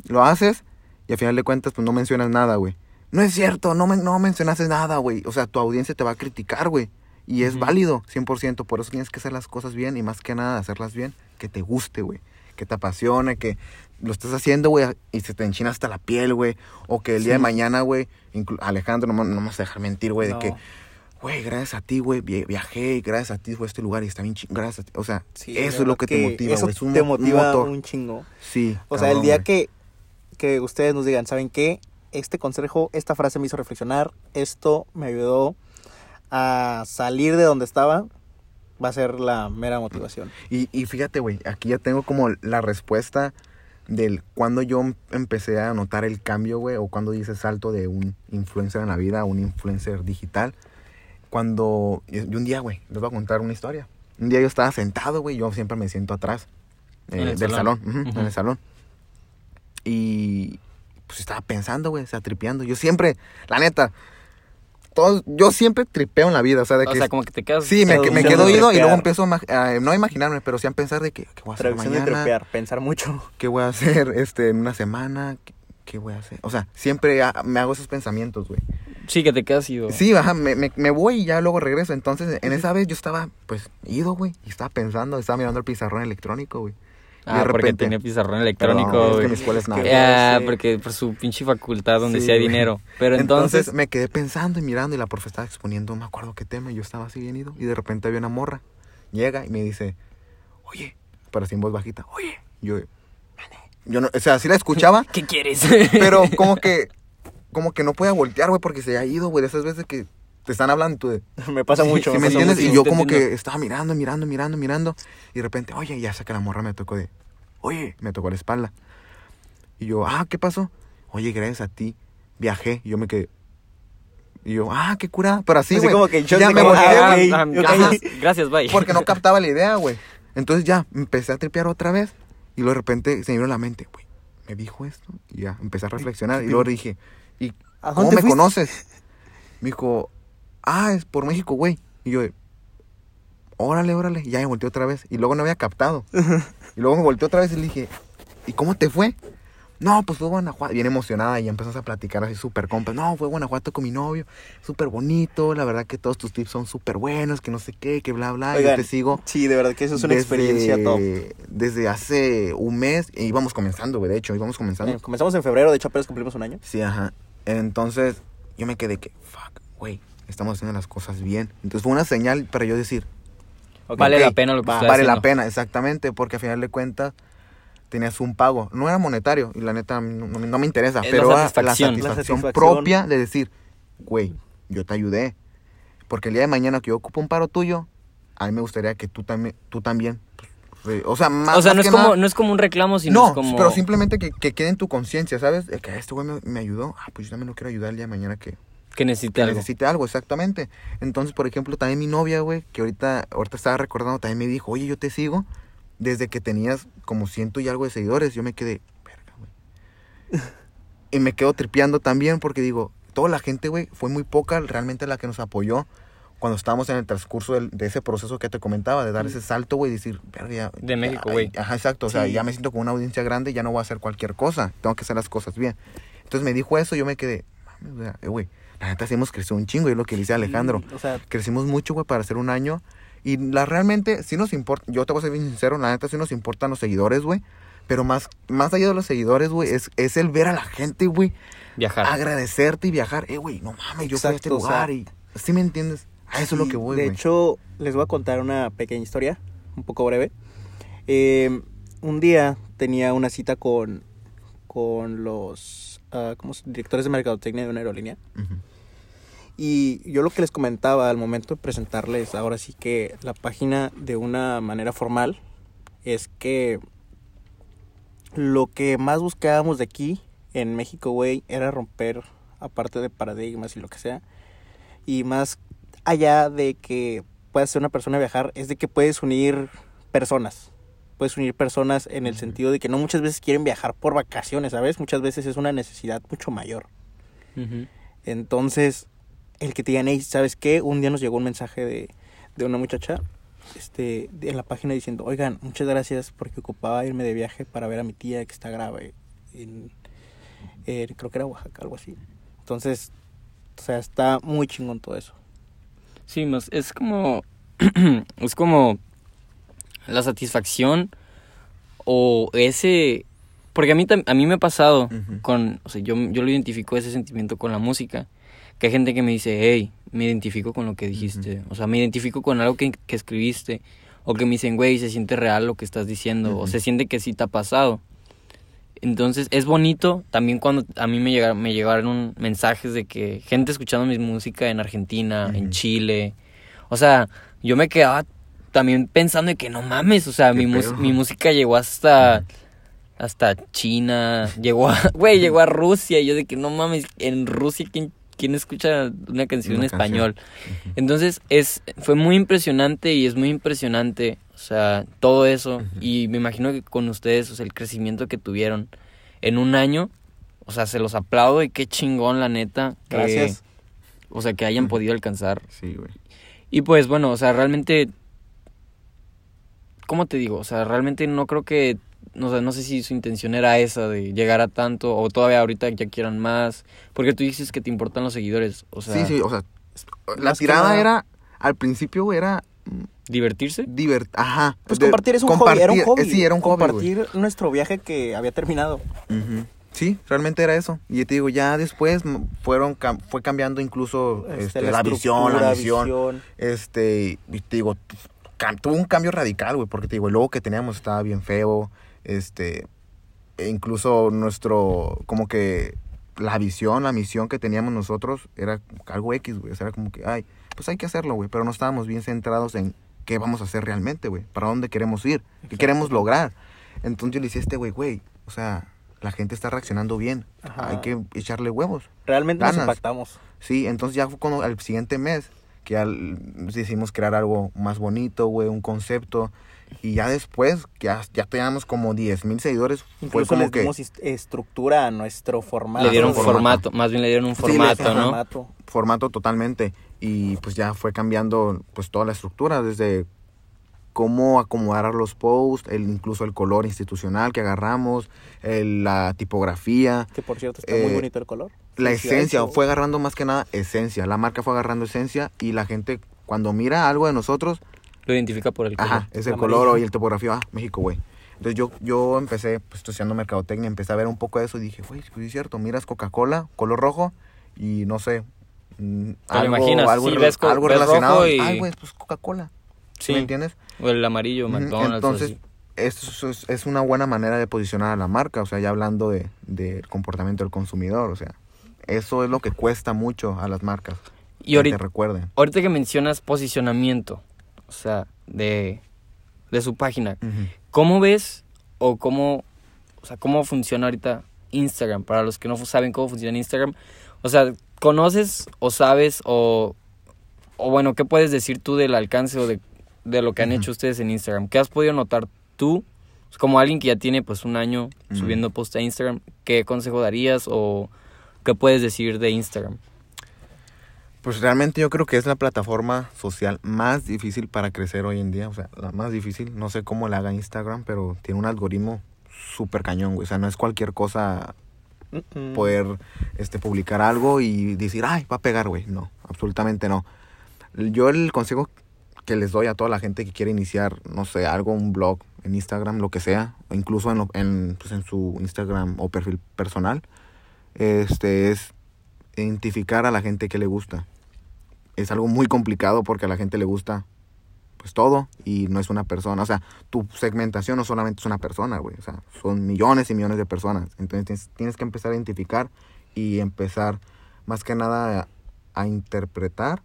Lo haces y al final de cuentas, pues no mencionas nada, güey. No es cierto, no, men- no mencionaste nada, güey. O sea, tu audiencia te va a criticar, güey. Y es Ujú. válido, 100%. Por eso tienes que hacer las cosas bien y más que nada hacerlas bien, que te guste, güey. Que te apasione, que lo estés haciendo, güey, y se te enchina hasta la piel, güey. O que el día de mañana, güey, Alejandro, no, no me vas a dejar mentir, güey, No. de que, güey, gracias a ti, güey, vi- viajé gracias a ti fue este lugar y está bien ching- gracias a ti. O sea, Sí, eso es lo que, te motiva, Eso güey. Es un, te mo- un motiva motor. un chingo. Sí. O sea, el día que, que ustedes nos digan, ¿saben qué? Este consejo, esta frase me hizo reflexionar, esto me ayudó a salir de donde estaba, va a ser la mera motivación. Y, y fíjate, güey, aquí ya tengo como la respuesta del cuando yo em- empecé a notar el cambio, güey, o cuando hice salto de un influencer en la vida a un influencer digital. Cuando, y y un día, güey, les voy a contar una historia. Un día yo estaba sentado, güey, yo siempre me siento atrás eh, En el del salón, en el salón. Y pues estaba pensando, güey, o sea, tripeando. Yo siempre, la neta, todos, yo siempre tripeo en la vida, o sea, de O que sea, como que te quedas... Sí, me, quedo oído y luego empiezo a, no a imaginarme, pero sí a pensar de que, ¿qué voy a hacer Traducción de mañana? tripear, pensar mucho. ¿Qué voy a hacer [LAUGHS] este, en una semana? ¿Qué, qué voy a hacer? O sea, siempre me hago esos pensamientos, güey. Sí, que te quedas ido. Sí, ajá, me, me, me voy y ya luego regreso. Entonces, en esa vez yo estaba, pues, ido, güey. Y estaba pensando, estaba mirando el pizarrón electrónico, güey. Ah, porque tenía pizarrón Perdón, electrónico, es que güey. mi escuela es nada. Ah, Sí. porque por su pinche facultad donde Sí, sea dinero. Pero Entonces, entonces, me quedé pensando y mirando y la profe estaba exponiendo, no me acuerdo qué tema, y yo estaba así bien ido. Y de repente había una morra, llega y me dice, oye, pero así en voz bajita, oye. Yo, yo no, o sea, sí la escuchaba, [LAUGHS] ¿qué quieres? pero [LAUGHS] como que, como que no podía voltear, güey, porque se ha ido, güey, de esas veces que te están hablando tú de, [LAUGHS] Me pasa mucho. ¿sí me me pasa entiendes? mucho. Y yo como entiendo. que estaba mirando, mirando, mirando, mirando. Y de repente, oye, ya sé que la morra me tocó de, oye, me tocó la espalda. Y yo, ah, ¿qué pasó? Oye, gracias a ti, viajé. Y yo me quedé. Y yo, ah, qué curada. Pero así, güey. como que shock ya me como, volteé, ah, gracias, bye. Porque no [LAUGHS] captaba la idea, güey. Entonces ya, empecé a tripear otra vez. Y luego de repente se me vino a la mente, güey, me dijo esto. Y ya, empecé a reflexionar. Y luego dije, ¿y ¿A cómo me fuiste? conoces? Me dijo, ah, es por México, güey. Y yo, órale, órale. Y ya me volteé otra vez. Y luego no había captado. [LAUGHS] y luego me volteé otra vez y le dije, ¿y cómo te fue? No, pues fue Guanajuato. Bien emocionada y empezamos a platicar así súper compas. No, fue Guanajuato con mi novio. Súper bonito. La verdad que todos tus tips son súper buenos. Que no sé qué, que bla, bla. y yo Oigan, te sigo. Sí, de verdad que eso es una experiencia top. Desde hace un mes. E íbamos comenzando, güey. De hecho, íbamos comenzando. Eh, comenzamos en febrero, de hecho apenas cumplimos un año. Sí, ajá. Entonces, yo me quedé que, fuck, güey, estamos haciendo las cosas bien. Entonces fue una señal para yo decir. Vale la pena lo que va, vale la pena, exactamente, porque al final de cuentas tenías un pago. No era monetario, y la neta no, me interesa, Es pero la era satisfacción. la La satisfacción propia de decir, güey, yo te ayudé. Porque el día de mañana que yo ocupo un paro tuyo, a mí me gustaría que tú también, tú también, pues, o sea, más o sea, más no es, que como, nada- no es como un reclamo, sino no, es como... pero simplemente que, que quede en tu conciencia, ¿sabes? Que este güey me, me ayudó. Ah, pues yo también lo quiero ayudar el día de mañana que, Que necesite que algo. necesite algo, exactamente. Entonces, por ejemplo, también mi novia, güey, que ahorita, ahorita estaba recordando, también me dijo, oye, yo te sigo desde que tenías como ciento y algo de seguidores. Yo me quedé, verga, güey. [LAUGHS] y me quedo tripeando también porque digo, toda la gente, güey, fue muy poca realmente la que nos apoyó cuando estábamos en el transcurso del- de ese proceso que te comentaba, de dar ese salto, güey, y decir, verga, De México, güey. Ajá, exacto. O sea, Sí. ya me siento con una audiencia grande, ya no voy a hacer cualquier cosa. Tengo que hacer las cosas bien. Entonces me dijo eso, yo me quedé, mames, eh, güey, la neta sí hemos crecido un chingo, y es lo que le dice Alejandro. Sí, O sea, Crecimos mucho, güey, para hacer un año. Y la realmente, sí nos importa, yo te voy a ser bien sincero, la neta sí nos importan los seguidores, güey. Pero más, más allá de los seguidores, güey, es, es el ver a la gente, güey, Viajar. agradecerte y viajar. Eh, güey, no mames, yo fui a este Exacto, o sea, lugar y... ¿Sí me entiendes? A eso es lo Sí, que voy, De güey. hecho, les voy a contar una pequeña historia, un poco breve. Eh, un día tenía una cita con, con los ¿cómo se- directores de mercadotecnia de una aerolínea. Ujú. Y yo lo que les comentaba al momento de presentarles ahora sí que la página de una manera formal es que lo que más buscábamos de aquí en México, güey, era romper, aparte de paradigmas y lo que sea, y más allá de que puedas ser una persona viajar, es de que puedes unir personas. Puedes unir personas en el sentido de que no muchas veces quieren viajar por vacaciones, ¿sabes? Muchas veces es una necesidad mucho mayor. Entonces, el que te digan, "Ey, ¿sabes qué? Un día nos llegó un mensaje de, de una muchacha este, de- en la página diciendo, oigan, muchas gracias porque ocupaba irme de viaje para ver a mi tía que está grave en, en- creo que era Oaxaca, algo así. Entonces, o sea, está muy chingón todo eso. Sí, más es como [CLEARS THROAT] es como la satisfacción o ese porque a mí a mí me ha pasado con, o sea, yo yo lo identifico ese sentimiento con la música, que hay gente que me dice, "Hey, me identifico con lo que dijiste." O sea, me identifico con algo que, que escribiste o que me dicen, "Güey, se siente real lo que estás diciendo" o se siente que sí te ha pasado. Entonces es bonito también cuando a mí me llegaron, me llegaron mensajes de que gente escuchando mi música en Argentina, en. Chile. O sea, yo me quedaba también pensando de que no mames, o sea, mi, mi música llegó hasta hasta China, llegó a, [LAUGHS] güey, llegó a Rusia, y yo de que no mames, en Rusia quién quién escucha una canción Una en español. Entonces, es fue muy impresionante y es muy impresionante, o sea, todo eso. Y me imagino que con ustedes, o sea, el crecimiento que tuvieron en un año, o sea, se los aplaudo y qué chingón, la neta. que- Gracias. o sea, que hayan podido alcanzar. Sí, güey. Y pues, bueno, o sea, realmente. ¿Cómo te digo? O sea, realmente no creo que. No, sé, no sé si su intención era esa de llegar a tanto o todavía ahorita ya quieran más. Porque tú dices que te importan los seguidores. O sea, sí, sí, o sea, la tirada nada- era, al principio, era, ¿Divertirse? Divert Ajá. Pues de- compartir es un hobby, era un compartir- hobby. eh, Sí, era un hobby, güey. Compartir nuestro viaje que había terminado. Sí, realmente era eso. Y te digo, ya después fueron cam- fue cambiando incluso este, la, visión, la misión. visión. Este, y te digo, tuvo un cambio radical, güey, porque te digo, el logo que teníamos estaba bien feo, este, e incluso nuestro, como que la visión, la misión que teníamos nosotros era algo X, güey, o sea, era como que, ay, pues hay que hacerlo, güey, pero no estábamos bien centrados en qué vamos a hacer realmente, güey, para dónde queremos ir, qué queremos lograr. Entonces yo le decía a este güey, güey, o sea, la gente está reaccionando bien, Ajá. hay que echarle huevos. Realmente nos impactamos. Sí, entonces ya fue cuando al siguiente mes que ya l- decidimos crear algo más bonito, güey, un concepto. Y ya después, que ya, ya teníamos como 10 mil seguidores, fue Incluso como les que estructura a nuestro formato. le dieron formato. formato, más bien le dieron un formato, ¿no? formato. formato totalmente. Y pues ya fue cambiando pues toda la estructura, desde cómo acomodar los posts, el, incluso el color institucional que agarramos, el- la tipografía, Que por cierto está muy Eh, bonito el color. la esencia, fue agarrando más que nada esencia. La marca fue agarrando esencia y la gente cuando mira algo de nosotros, Lo identifica por el color. Ajá, es el color y el topografía, ah, México, güey. Entonces yo, yo empecé pues, estudiando mercadotecnia, empecé a ver un poco de eso y dije, güey, pues es cierto, miras Coca-Cola, color rojo y no sé, mm, Te lo imaginas, algo, sí, ves algo ves relacionado. rojo y- Ay, güey, pues Coca-Cola, Sí. ¿me entiendes? O el amarillo, McDonald's. Entonces, eso es, es una buena manera de posicionar a la marca, o sea, ya hablando de, del comportamiento del consumidor, o sea, eso es lo que cuesta mucho a las marcas. Y que te recuerden. ahorita que mencionas posicionamiento, o sea, de, de su página. ¿cómo ves o cómo, o sea, cómo funciona ahorita Instagram? Para los que no saben cómo funciona Instagram, o sea, ¿conoces o sabes o, o bueno, qué puedes decir tú del alcance o de, de lo que han hecho ustedes en Instagram? ¿Qué has podido notar tú? Como alguien que ya tiene pues un año subiendo post a Instagram, ¿qué consejo darías o qué puedes decir de Instagram? Pues realmente yo creo que es la plataforma social más difícil para crecer hoy en día. O sea, la más difícil. No sé cómo la haga Instagram, pero tiene un algoritmo súper cañón, güey. O sea, no es cualquier cosa poder este, publicar algo y decir, ay, va a pegar, güey. No, absolutamente no. Yo el consejo que les doy a toda la gente que quiere iniciar, no sé, algo, un blog en Instagram, lo que sea, o incluso en, lo- en, pues, en su Instagram o perfil personal, este es identificar a la gente que le gusta. Es algo muy complicado porque a la gente le gusta pues todo y no es una persona, o sea, tu segmentación no solamente es una persona, güey, o sea, son millones y millones de personas. Entonces tienes, tienes que empezar a identificar y empezar más que nada a, interpretar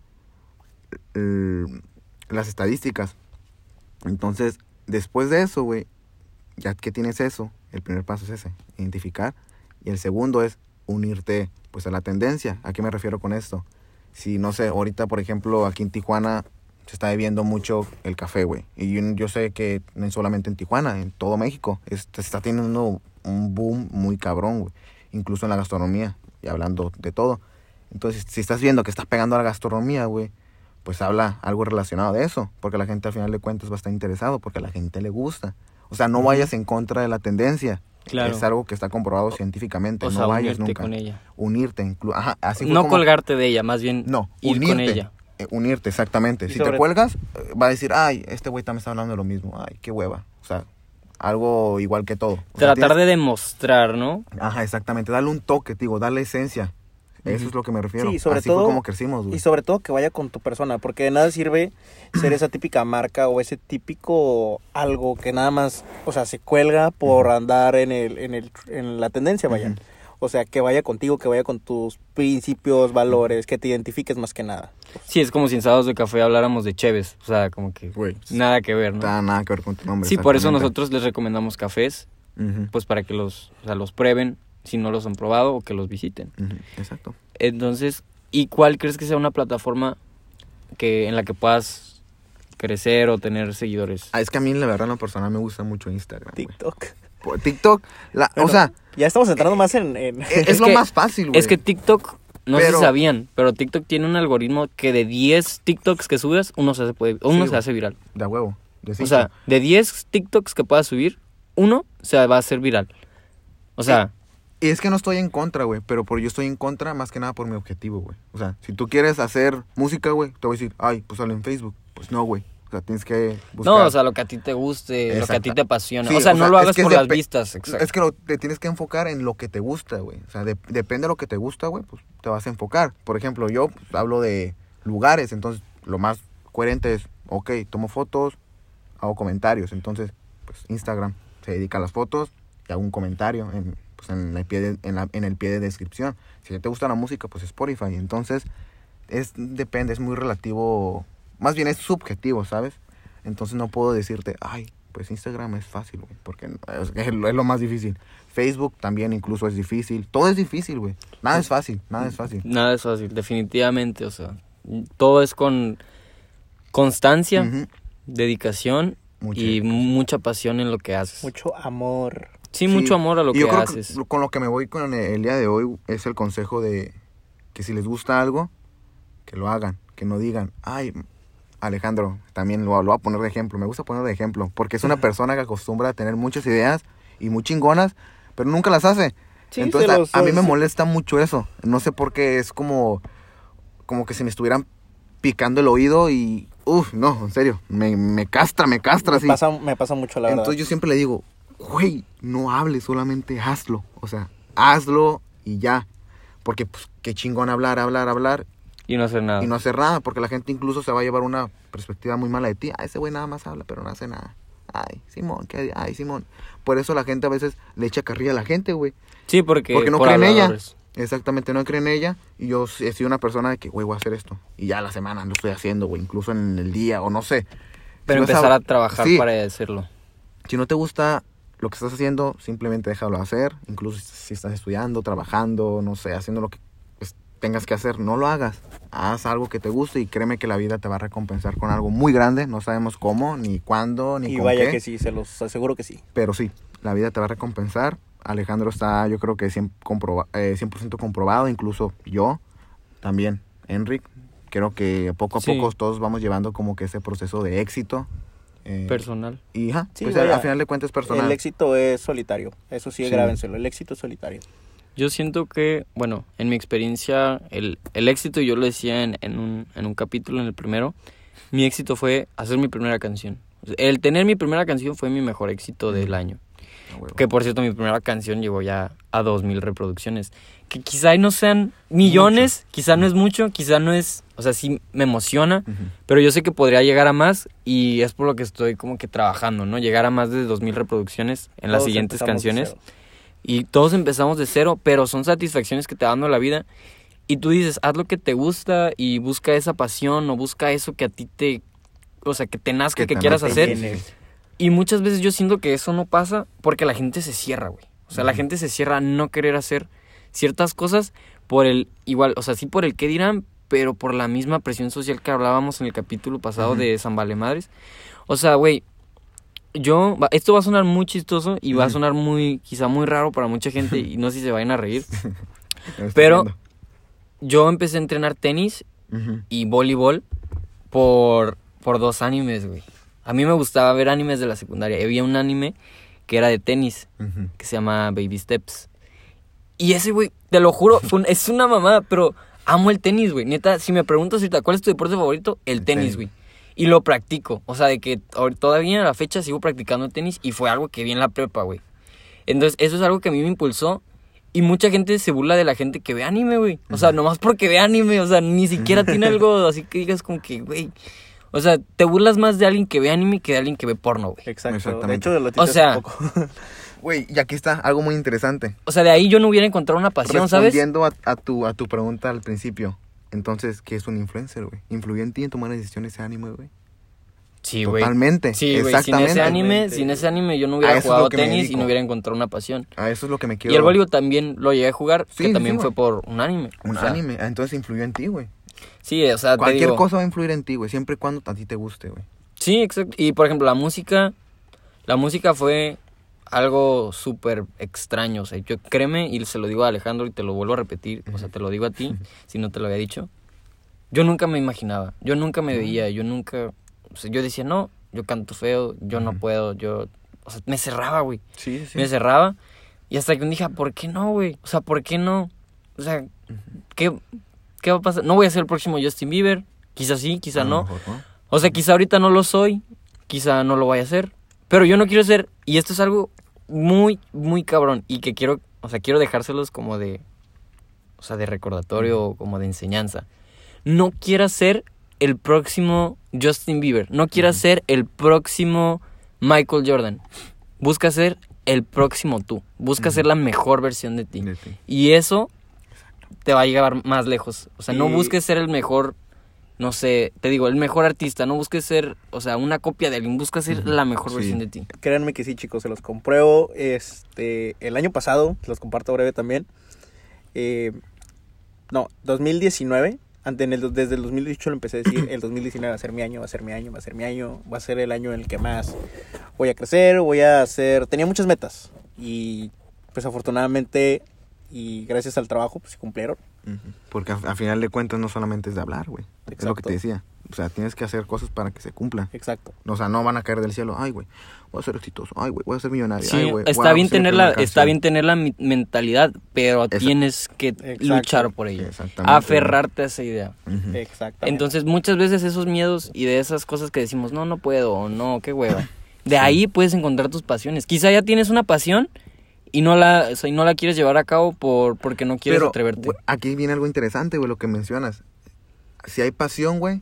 el- las estadísticas. Entonces, después de eso, güey, ya que tienes eso, el primer paso es ese, identificar. Y el segundo es unirte pues a la tendencia. ¿A qué me refiero con esto? Si, no sé, ahorita, por ejemplo, aquí en Tijuana se está bebiendo mucho el café, güey. Y yo, yo sé que no solamente en Tijuana, en todo México. se está teniendo un boom muy cabrón, güey. Incluso en la gastronomía, y hablando de todo. Entonces, si estás viendo que estás pegando a la gastronomía, güey, pues habla algo relacionado de eso. Porque la gente al final de cuentas va a estar interesado, porque a la gente le gusta. O sea, no vayas en contra de la tendencia. Claro. Es algo que está comprobado científicamente. O no sea, vayas unirte nunca. con ella. Unirte. inclu- Ajá, así fue No como- colgarte de ella, más bien No, ir unirte. con ella. Eh, unirte, exactamente. Si sobre- te cuelgas, eh, va a decir, ay, este güey también está hablando de lo mismo. Ay, qué hueva. O sea, algo igual que todo. O sea, Tratar tienes- de demostrar, ¿no? Ajá, exactamente. Darle un toque, te digo, darle esencia. Eso es lo que me refiero. Sí, sobre Así todo- fue como crecimos, güey. Y sobre todo que vaya con tu persona, porque de nada sirve ser esa típica marca o ese típico algo que nada más, o sea, se cuelga por andar en el, en el, en la tendencia, vaya. Ujú. O sea, que vaya contigo, que vaya con tus principios, valores, que te identifiques más que nada. Sí, es como si en sábados de café habláramos de Cheves. O sea, como que Güey, nada que ver, No ¿no? da nada que ver con tu nombre. Sí, por eso nosotros les recomendamos cafés, pues para que los, o sea, los prueben si no los han probado o que los visiten. Exacto. Entonces, ¿y cuál crees que sea una plataforma que en la que puedas crecer o tener seguidores? Ah, es que a mí, la verdad, en lo personal me gusta mucho Instagram. TikTok. Por TikTok, la, o sea, ya estamos entrando más en... en- es, Es lo que- más fácil, güey. Es que TikTok, no sé Pero- si sabían, pero TikTok tiene un algoritmo que de 10 TikToks que subes, uno se hace, puede- uno Sí, se hace viral. De huevo. de O sea, de 10 TikToks que puedas subir, uno se va a hacer viral. O sea, Y es que no estoy en contra, güey, pero por yo estoy en contra más que nada por mi objetivo, güey. O sea, si tú quieres hacer música, güey, te voy a decir, ay, pues sale en Facebook. Pues no, güey. O sea, tienes que buscar. No, o sea, lo que a ti te guste, lo que a ti te apasiona. Sí, o sea, o no lo hagas por las vistas, exacto. Es que lo- te tienes que enfocar en lo que te gusta, güey. O sea, de- depende de lo que te gusta, güey, pues te vas a enfocar. Por ejemplo, yo pues, hablo de lugares, entonces lo más coherente es, ok, tomo fotos, hago comentarios. Entonces, pues Instagram se dedica a las fotos y hago un comentario en, pues, en, el, pie de, en, la- en el pie de descripción. Si te gusta la música, pues Spotify. Entonces, es depende, es muy relativo, más bien es subjetivo, ¿sabes? Entonces no puedo decirte, ay, pues Instagram es fácil, güey, porque es, [LAUGHS] es lo es lo más difícil. Facebook también incluso es difícil. Todo es difícil, güey. Nada es fácil, nada es fácil. Nada es fácil, definitivamente, o sea, todo es con constancia, dedicación Mucha- y mucha pasión en lo que haces. Mucho amor. Sí, mucho amor a lo que creo haces. que con lo que me voy con el, el día de hoy es el consejo de que si les gusta algo, que lo hagan, que no digan, ay, Alejandro, también lo, lo voy a poner de ejemplo, me gusta poner de ejemplo, porque es una persona que acostumbra a tener muchas ideas y muy chingonas, pero nunca las hace. Sí, Entonces a- los- a, mí me sí. molesta mucho eso, no sé por qué es como, como que si me estuvieran picando el oído y, uff, no, en serio, me, me castra, me castra, Me así. pasa, me pasa mucho, la verdad. Entonces yo siempre le digo, güey, no hables, solamente hazlo. O sea, hazlo y ya. Porque, pues, qué chingón hablar, hablar, hablar Y no hacer nada. y no hacer nada. Porque la gente incluso se va a llevar una perspectiva muy mala de ti. Ah, ese güey nada más habla, pero no hace nada. Ay, Simón, ¿qué? Ay, Simón. Por eso la gente a veces le echa carrilla a la gente, güey. Sí, porque, Porque no por cree en ella. Exactamente, no cree en ella. Y yo he sido una persona de que, güey, voy a hacer esto. Y ya la semana lo estoy haciendo, güey. Incluso en el día, o no sé. Pero Si empezar a trabajar Sí. para hacerlo. Si no te gusta lo que estás haciendo, simplemente déjalo hacer. Incluso si estás estudiando, trabajando, no sé, haciendo lo que pues, tengas que hacer, no lo hagas. Haz algo que te guste y créeme que la vida te va a recompensar con algo muy grande. No sabemos cómo, ni cuándo, ni y con vaya qué. que sí, se los aseguro que sí. Pero sí, la vida te va a recompensar. Alejandro está, yo creo que 100%, comproba- eh, 100% comprobado, incluso yo también, Enric. Creo que poco a Sí. poco todos vamos llevando como que ese proceso de éxito. Eh, Personal. y ajá, Sí, pues, vaya, al final de cuentas es personal. El éxito es solitario. Eso sí, Sí. grábenselo. El éxito es solitario. Yo siento que, bueno, en mi experiencia, el, el éxito, yo lo decía en, en, un, en un capítulo, en el primero, mi éxito fue hacer mi primera canción. El tener mi primera canción fue mi mejor éxito del año. Que por cierto, mi primera canción llegó ya a 2000 reproducciones. Que quizá no sean millones, quizá no es mucho, quizá no es. O sea, sí me emociona, pero yo sé que podría llegar a más y es por lo que estoy como que trabajando, ¿no? Llegar a más de 2000 reproducciones en las siguientes canciones. Y todos empezamos de cero, pero son satisfacciones que te va dando la vida. Y tú dices, haz lo que te gusta y busca esa pasión o busca eso que a ti te. O sea, que te nazca, Que que, te quieras hacer. Llene. Y muchas veces yo siento que eso no pasa porque la gente se cierra, güey. O sea, la gente se cierra a no querer hacer ciertas cosas por el. Igual, o sea, sí por el qué dirán, pero por la misma presión social que hablábamos en el capítulo pasado de San Vale Madres. O sea, güey. Yo, esto va a sonar muy chistoso y va a sonar muy, quizá muy raro para mucha gente y no sé si se vayan a reír. [LAUGHS] Pero- viendo. Yo empecé a entrenar tenis y voleibol por, por dos animes, güey. A mí me gustaba ver animes de la secundaria. Había un anime que era de tenis, que se llama Baby Steps. Y ese, güey, te lo juro, un- es una mamada, pero amo el tenis, güey. Neta, si me preguntas ahorita cuál es tu deporte favorito, el El tenis, güey. Y lo practico. O sea, de que todavía a la fecha sigo practicando tenis y fue algo que vi en la prepa, güey. Entonces, eso es algo que a mí me impulsó. Y mucha gente se burla de la gente que ve anime, güey. O sea, nomás porque ve anime, o sea, ni siquiera tiene [LAUGHS] algo así que digas como que, güey. O sea, te burlas más de alguien que ve anime que de alguien que ve porno, güey. Exacto. De Exactamente. hecho, lo O sea, un poco. [LAUGHS] Güey, y aquí está algo muy interesante. O sea, de ahí yo no hubiera encontrado una pasión, ¿sabes? Respondiendo a, a tu, a tu pregunta al principio. Entonces, ¿qué es un influencer, güey? ¿Influyó en ti en tomar decisiones ese anime, güey? Sí, güey. Totalmente. Sí, güey. Sin ese anime, sin ese anime yo no hubiera jugado tenis y no hubiera encontrado una pasión. A eso es lo que me quiero... Y el voleibol también lo llegué a jugar, Sí, que sí, también fue por un anime. Un O sea, anime. Ah, Entonces influyó en ti, güey. Sí, o sea, te Cualquier digo- cosa va a influir en ti, güey. Siempre y cuando a ti te guste, güey. Sí, exacto. Y por ejemplo, la música, la música fue algo súper extraño. O sea, yo créeme, y se lo digo a Alejandro y te lo vuelvo a repetir, o sea, te lo digo a ti, si no te lo había dicho. Yo nunca me imaginaba, yo nunca me veía, yo nunca, o sea, yo decía, no, yo canto feo, yo no puedo, yo, o sea, me cerraba, güey. Sí, Me cerraba. Y hasta que un día, ¿por qué no, güey? O sea, ¿por qué no? O sea, ¿qué, ¿qué va a pasar? No voy a ser el próximo Justin Bieber. Quizás sí, quizás no. O sea, quizá ahorita no lo soy, quizá no lo vaya a hacer, pero yo no quiero ser, y esto es algo muy, muy cabrón, y que quiero, o sea, quiero dejárselos como de, o sea, de recordatorio o como de enseñanza. No quieras ser el próximo Justin Bieber, no quieras ser el próximo Michael Jordan. Busca ser el próximo tú, busca ser la mejor versión de ti. De ti. Y eso te va a llevar más lejos. O sea, no busques ser el mejor, no sé, te digo, el mejor artista. No busques ser, o sea, una copia de alguien. Busca ser la mejor Sí. versión de ti. Créanme que sí, chicos, se los compruebo. Este, el año pasado, se los comparto breve también. Eh, no, 2019. ante- en el- desde el 2018 lo empecé a decir, el 2019 va a ser mi año, va a ser mi año, va a ser mi año, va a ser el año en el que más voy a crecer, voy a hacer... Tenía muchas metas y pues afortunadamente y gracias al trabajo pues se cumplieron. Porque a, a final de cuentas no solamente es de hablar, güey. Es lo que Exacto. te decía. O sea, tienes que hacer cosas para que se cumplan. Exacto. O sea, no van a caer del cielo. Ay, güey, voy a ser exitoso. Ay, güey, voy a ser millonario. Sí, Ay, güey, está wow, bien tener la, está bien tener la mi- mentalidad, pero Esa- tienes que Exacto. luchar por Sí, ello. exactamente. Aferrarte a esa idea. Exactamente. Entonces, muchas veces esos miedos y de esas cosas que decimos, no, no puedo, o no, qué hueva. De ahí puedes encontrar tus pasiones. Quizá ya tienes una pasión y no la, o sea, y no la quieres llevar a cabo por, porque no quieres Pero, atreverte. güey, aquí viene algo interesante, güey, lo que mencionas. Si hay pasión, güey,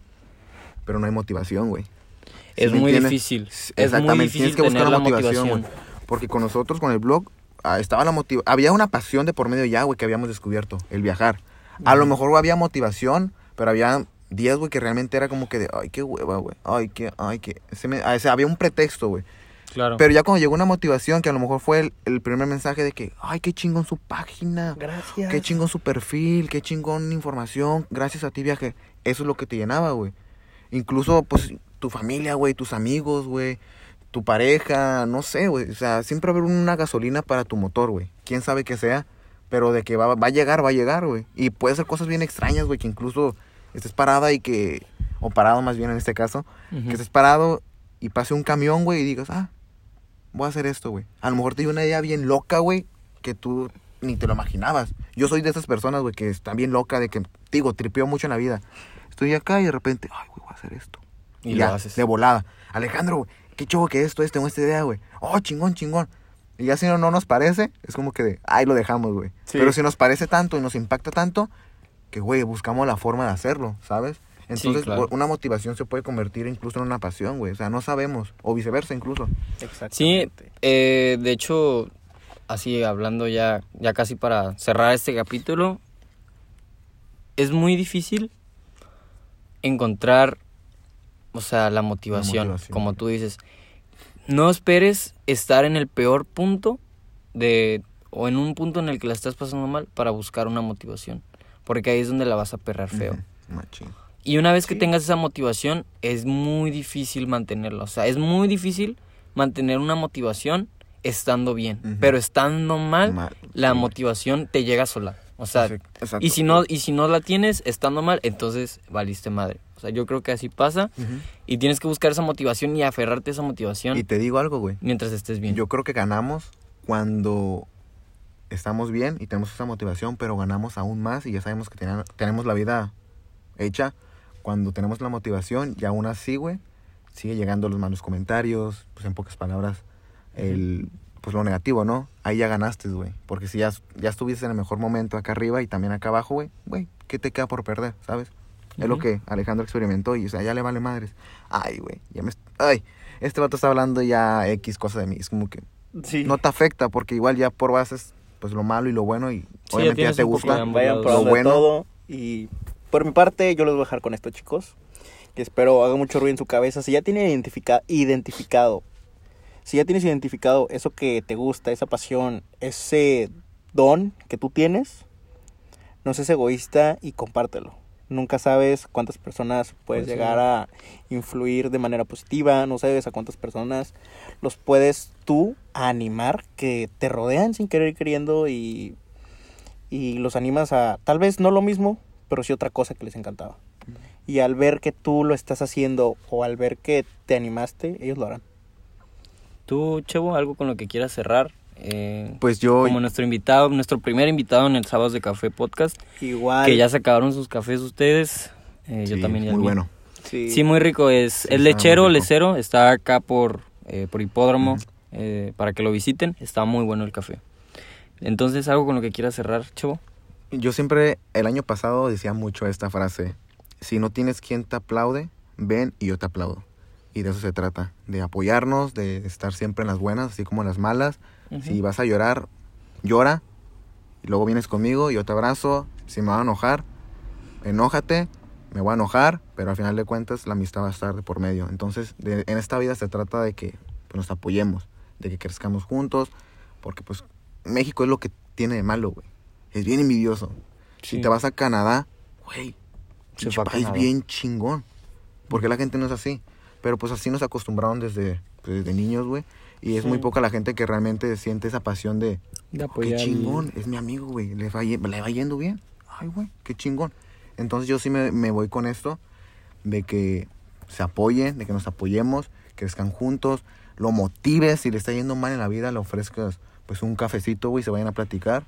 pero no hay motivación, güey. ¿Sí es muy difícil. S- Es muy Exactamente, difícil tienes que buscar la motivación. Porque con nosotros, con el blog, ah, estaba la motivación. Había una pasión de por medio ya, güey, que habíamos descubierto, el viajar. A lo mejor había motivación, pero había días, güey, que realmente era como que de, ay, qué hueva, güey. Ay, qué, ay, qué. Se me- ah, o sea, había un pretexto, güey. Claro. Pero ya cuando llegó una motivación, que a lo mejor fue el, el primer mensaje de que, ay, qué chingón su página. Gracias. Qué chingón su perfil, qué chingón información. Gracias a ti viaje. Eso es lo que te llenaba, güey. Incluso, pues, tu familia, güey, tus amigos, güey, tu pareja, no sé, güey. O sea, siempre va a haber una gasolina para tu motor, güey. Quién sabe qué sea, pero de que va, va a llegar, va a llegar, güey. Y puede ser cosas bien extrañas, güey, que incluso estés parada y que, o parado más bien en este caso, que estés parado y pase un camión, güey, y digas, ah, voy a hacer esto, güey. A lo mejor te dio una idea bien loca, güey, que tú ni te lo imaginabas. Yo soy de esas personas, güey, que están bien loca, de que, digo, tripeo mucho en la vida. Estoy acá y de repente, ay, güey, voy a hacer esto. Y ya, lo haces. de volada. Alejandro, güey, qué chavo que esto es, tengo esta idea, güey. Oh, chingón, chingón. Y ya si no, no nos parece, es como que de, ay, lo dejamos, güey. Sí. Pero si nos parece tanto y nos impacta tanto, que, güey, buscamos la forma de hacerlo, ¿sabes? Entonces, claro. una motivación se puede convertir incluso en una pasión, güey. O sea, no sabemos. O viceversa, incluso. Sí, Exactamente. eh, de hecho, así hablando ya, ya casi para cerrar este capítulo, es muy difícil encontrar, o sea, la motivación, motivación. como tú dices. No esperes estar en el peor punto de, o en un punto en el que la estás pasando mal para buscar una motivación, porque ahí es donde la vas a perrar feo. Machín. Y una vez que Sí. tengas esa motivación, es muy difícil mantenerla. O sea, es muy difícil mantener una motivación estando bien. Pero estando mal, Mal, la sí. motivación te llega sola. O sea, Exacto. y si no, y si no la tienes estando mal, entonces valiste madre. O sea, yo creo que así pasa. Y tienes que buscar esa motivación y aferrarte a esa motivación Y te digo algo, güey. mientras estés bien. Yo creo que ganamos cuando estamos bien y tenemos esa motivación, pero ganamos aún más y ya sabemos que tenemos la vida hecha. Cuando tenemos la motivación y aún así, güey, sigue llegando los malos comentarios, pues en pocas palabras, el, pues lo negativo, ¿no? Ahí ya ganaste, güey. Porque si ya, ya estuviste en el mejor momento acá arriba y también acá abajo, güey, güey, ¿qué te queda por perder, sabes? Es lo que Alejandro experimentó y, o sea, ya le vale madres. Ay, güey, ya me... Ay, este vato está hablando ya X cosa de mí. Es como que Sí. no te afecta porque igual ya por bases pues lo malo y lo bueno y obviamente ya te gusta. Lo bueno. todo. Y por mi parte, yo los voy a dejar con esto, chicos. Que espero haga mucho ruido en su cabeza. Si ya tiene identifica identificado, si ya tienes identificado eso que te gusta, esa pasión, ese don que tú tienes, no seas egoísta y compártelo. Nunca sabes cuántas personas puedes Pues sí. llegar a influir de manera positiva, no sabes a cuántas personas los puedes tú animar que te rodean sin querer queriendo y y los animas a tal vez no lo mismo, pero sí otra cosa que les encantaba. Y al ver que tú lo estás haciendo o al ver que te animaste, ellos lo harán. Tú, Chevo, algo con lo que quieras cerrar. Eh, Pues yo como nuestro invitado, nuestro primer invitado en el Sábados de Café Podcast. Igual. Que ya se acabaron sus cafés ustedes. eh, yo también ya muy bueno. Sí, muy rico. Es, Sí, es lechero, lecero. Está acá por, eh, por hipódromo. eh, para que lo visiten. Está muy bueno el café. Entonces, algo con lo que quieras cerrar, Chevo. Yo siempre, el año pasado, decía mucho esta frase. Si no tienes quien te aplaude, ven y yo te aplaudo. Y de eso se trata, de apoyarnos, de estar siempre en las buenas, así como en las malas. Si vas a llorar, llora. Y luego vienes conmigo, yo te abrazo. Si me va a enojar, enójate. Me voy a enojar, pero al final de cuentas la amistad va a estar de por medio. Entonces, de- en esta vida se trata de que pues, nos apoyemos, de que crezcamos juntos, porque pues México es lo que tiene de malo, güey. Es bien envidioso. Sí. Si te vas a Canadá, güey, a país bien chingón. Porque la gente no es así. Pero pues así nos acostumbraron desde, pues, desde niños, güey. Y es muy poca la gente que realmente siente esa pasión de, De "Oh, qué chingón, es mi amigo, güey, le va, ye- le va yendo bien. Ay, güey, qué chingón. Entonces yo sí me, me voy con esto, de que se apoyen, de que nos apoyemos, que crezcan juntos, lo motives, si le está yendo mal en la vida, le ofrezcas pues un cafecito, güey, se vayan a platicar.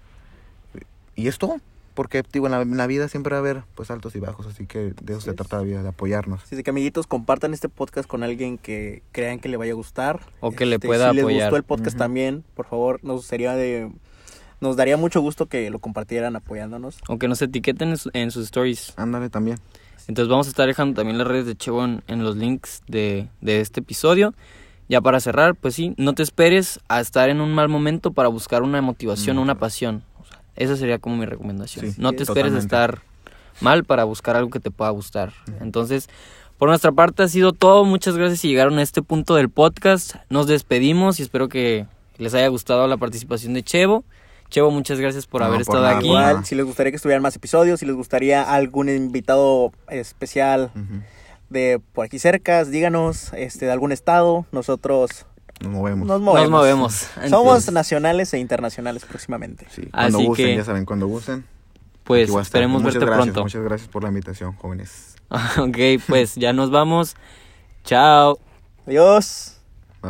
Y es todo. Porque, digo, en la, en la vida siempre va a haber pues altos y bajos, así que de eso se es. trata la vida, de apoyarnos. Así que amiguitos, compartan este podcast con alguien que crean que le vaya a gustar. Este, O que le pueda si les apoyar. gustó el podcast también, por favor, nos sería de nos daría mucho gusto que lo compartieran apoyándonos. Aunque nos etiqueten en, su- en sus stories. Ándale también. Entonces vamos a estar dejando también las redes de Chevo en, en los links de, de este episodio. Ya para cerrar, pues sí, no te esperes a estar en un mal momento para buscar una motivación, Mm, una pasión. Esa sería como mi recomendación. Sí, no te esperes a estar mal para buscar algo que te pueda gustar. Entonces, por nuestra parte ha sido todo. Muchas gracias si llegaron a este punto del podcast. Nos despedimos y espero que les haya gustado la participación de Chevo. Chevo, muchas gracias por No, haber por estado nada. aquí. Igual, si les gustaría que estuvieran más episodios, si les gustaría algún invitado especial de por aquí cerca, díganos, este, de algún estado, nosotros Nos movemos. nos movemos. Nos movemos. Somos nacionales e internacionales próximamente. Sí, cuando Así gusten, que- ya saben, cuando gusten. Pues esperemos Muchas verte gracias, pronto. Muchas gracias por la invitación, jóvenes. [LAUGHS] ok, pues ya nos vamos. Chao. Adiós.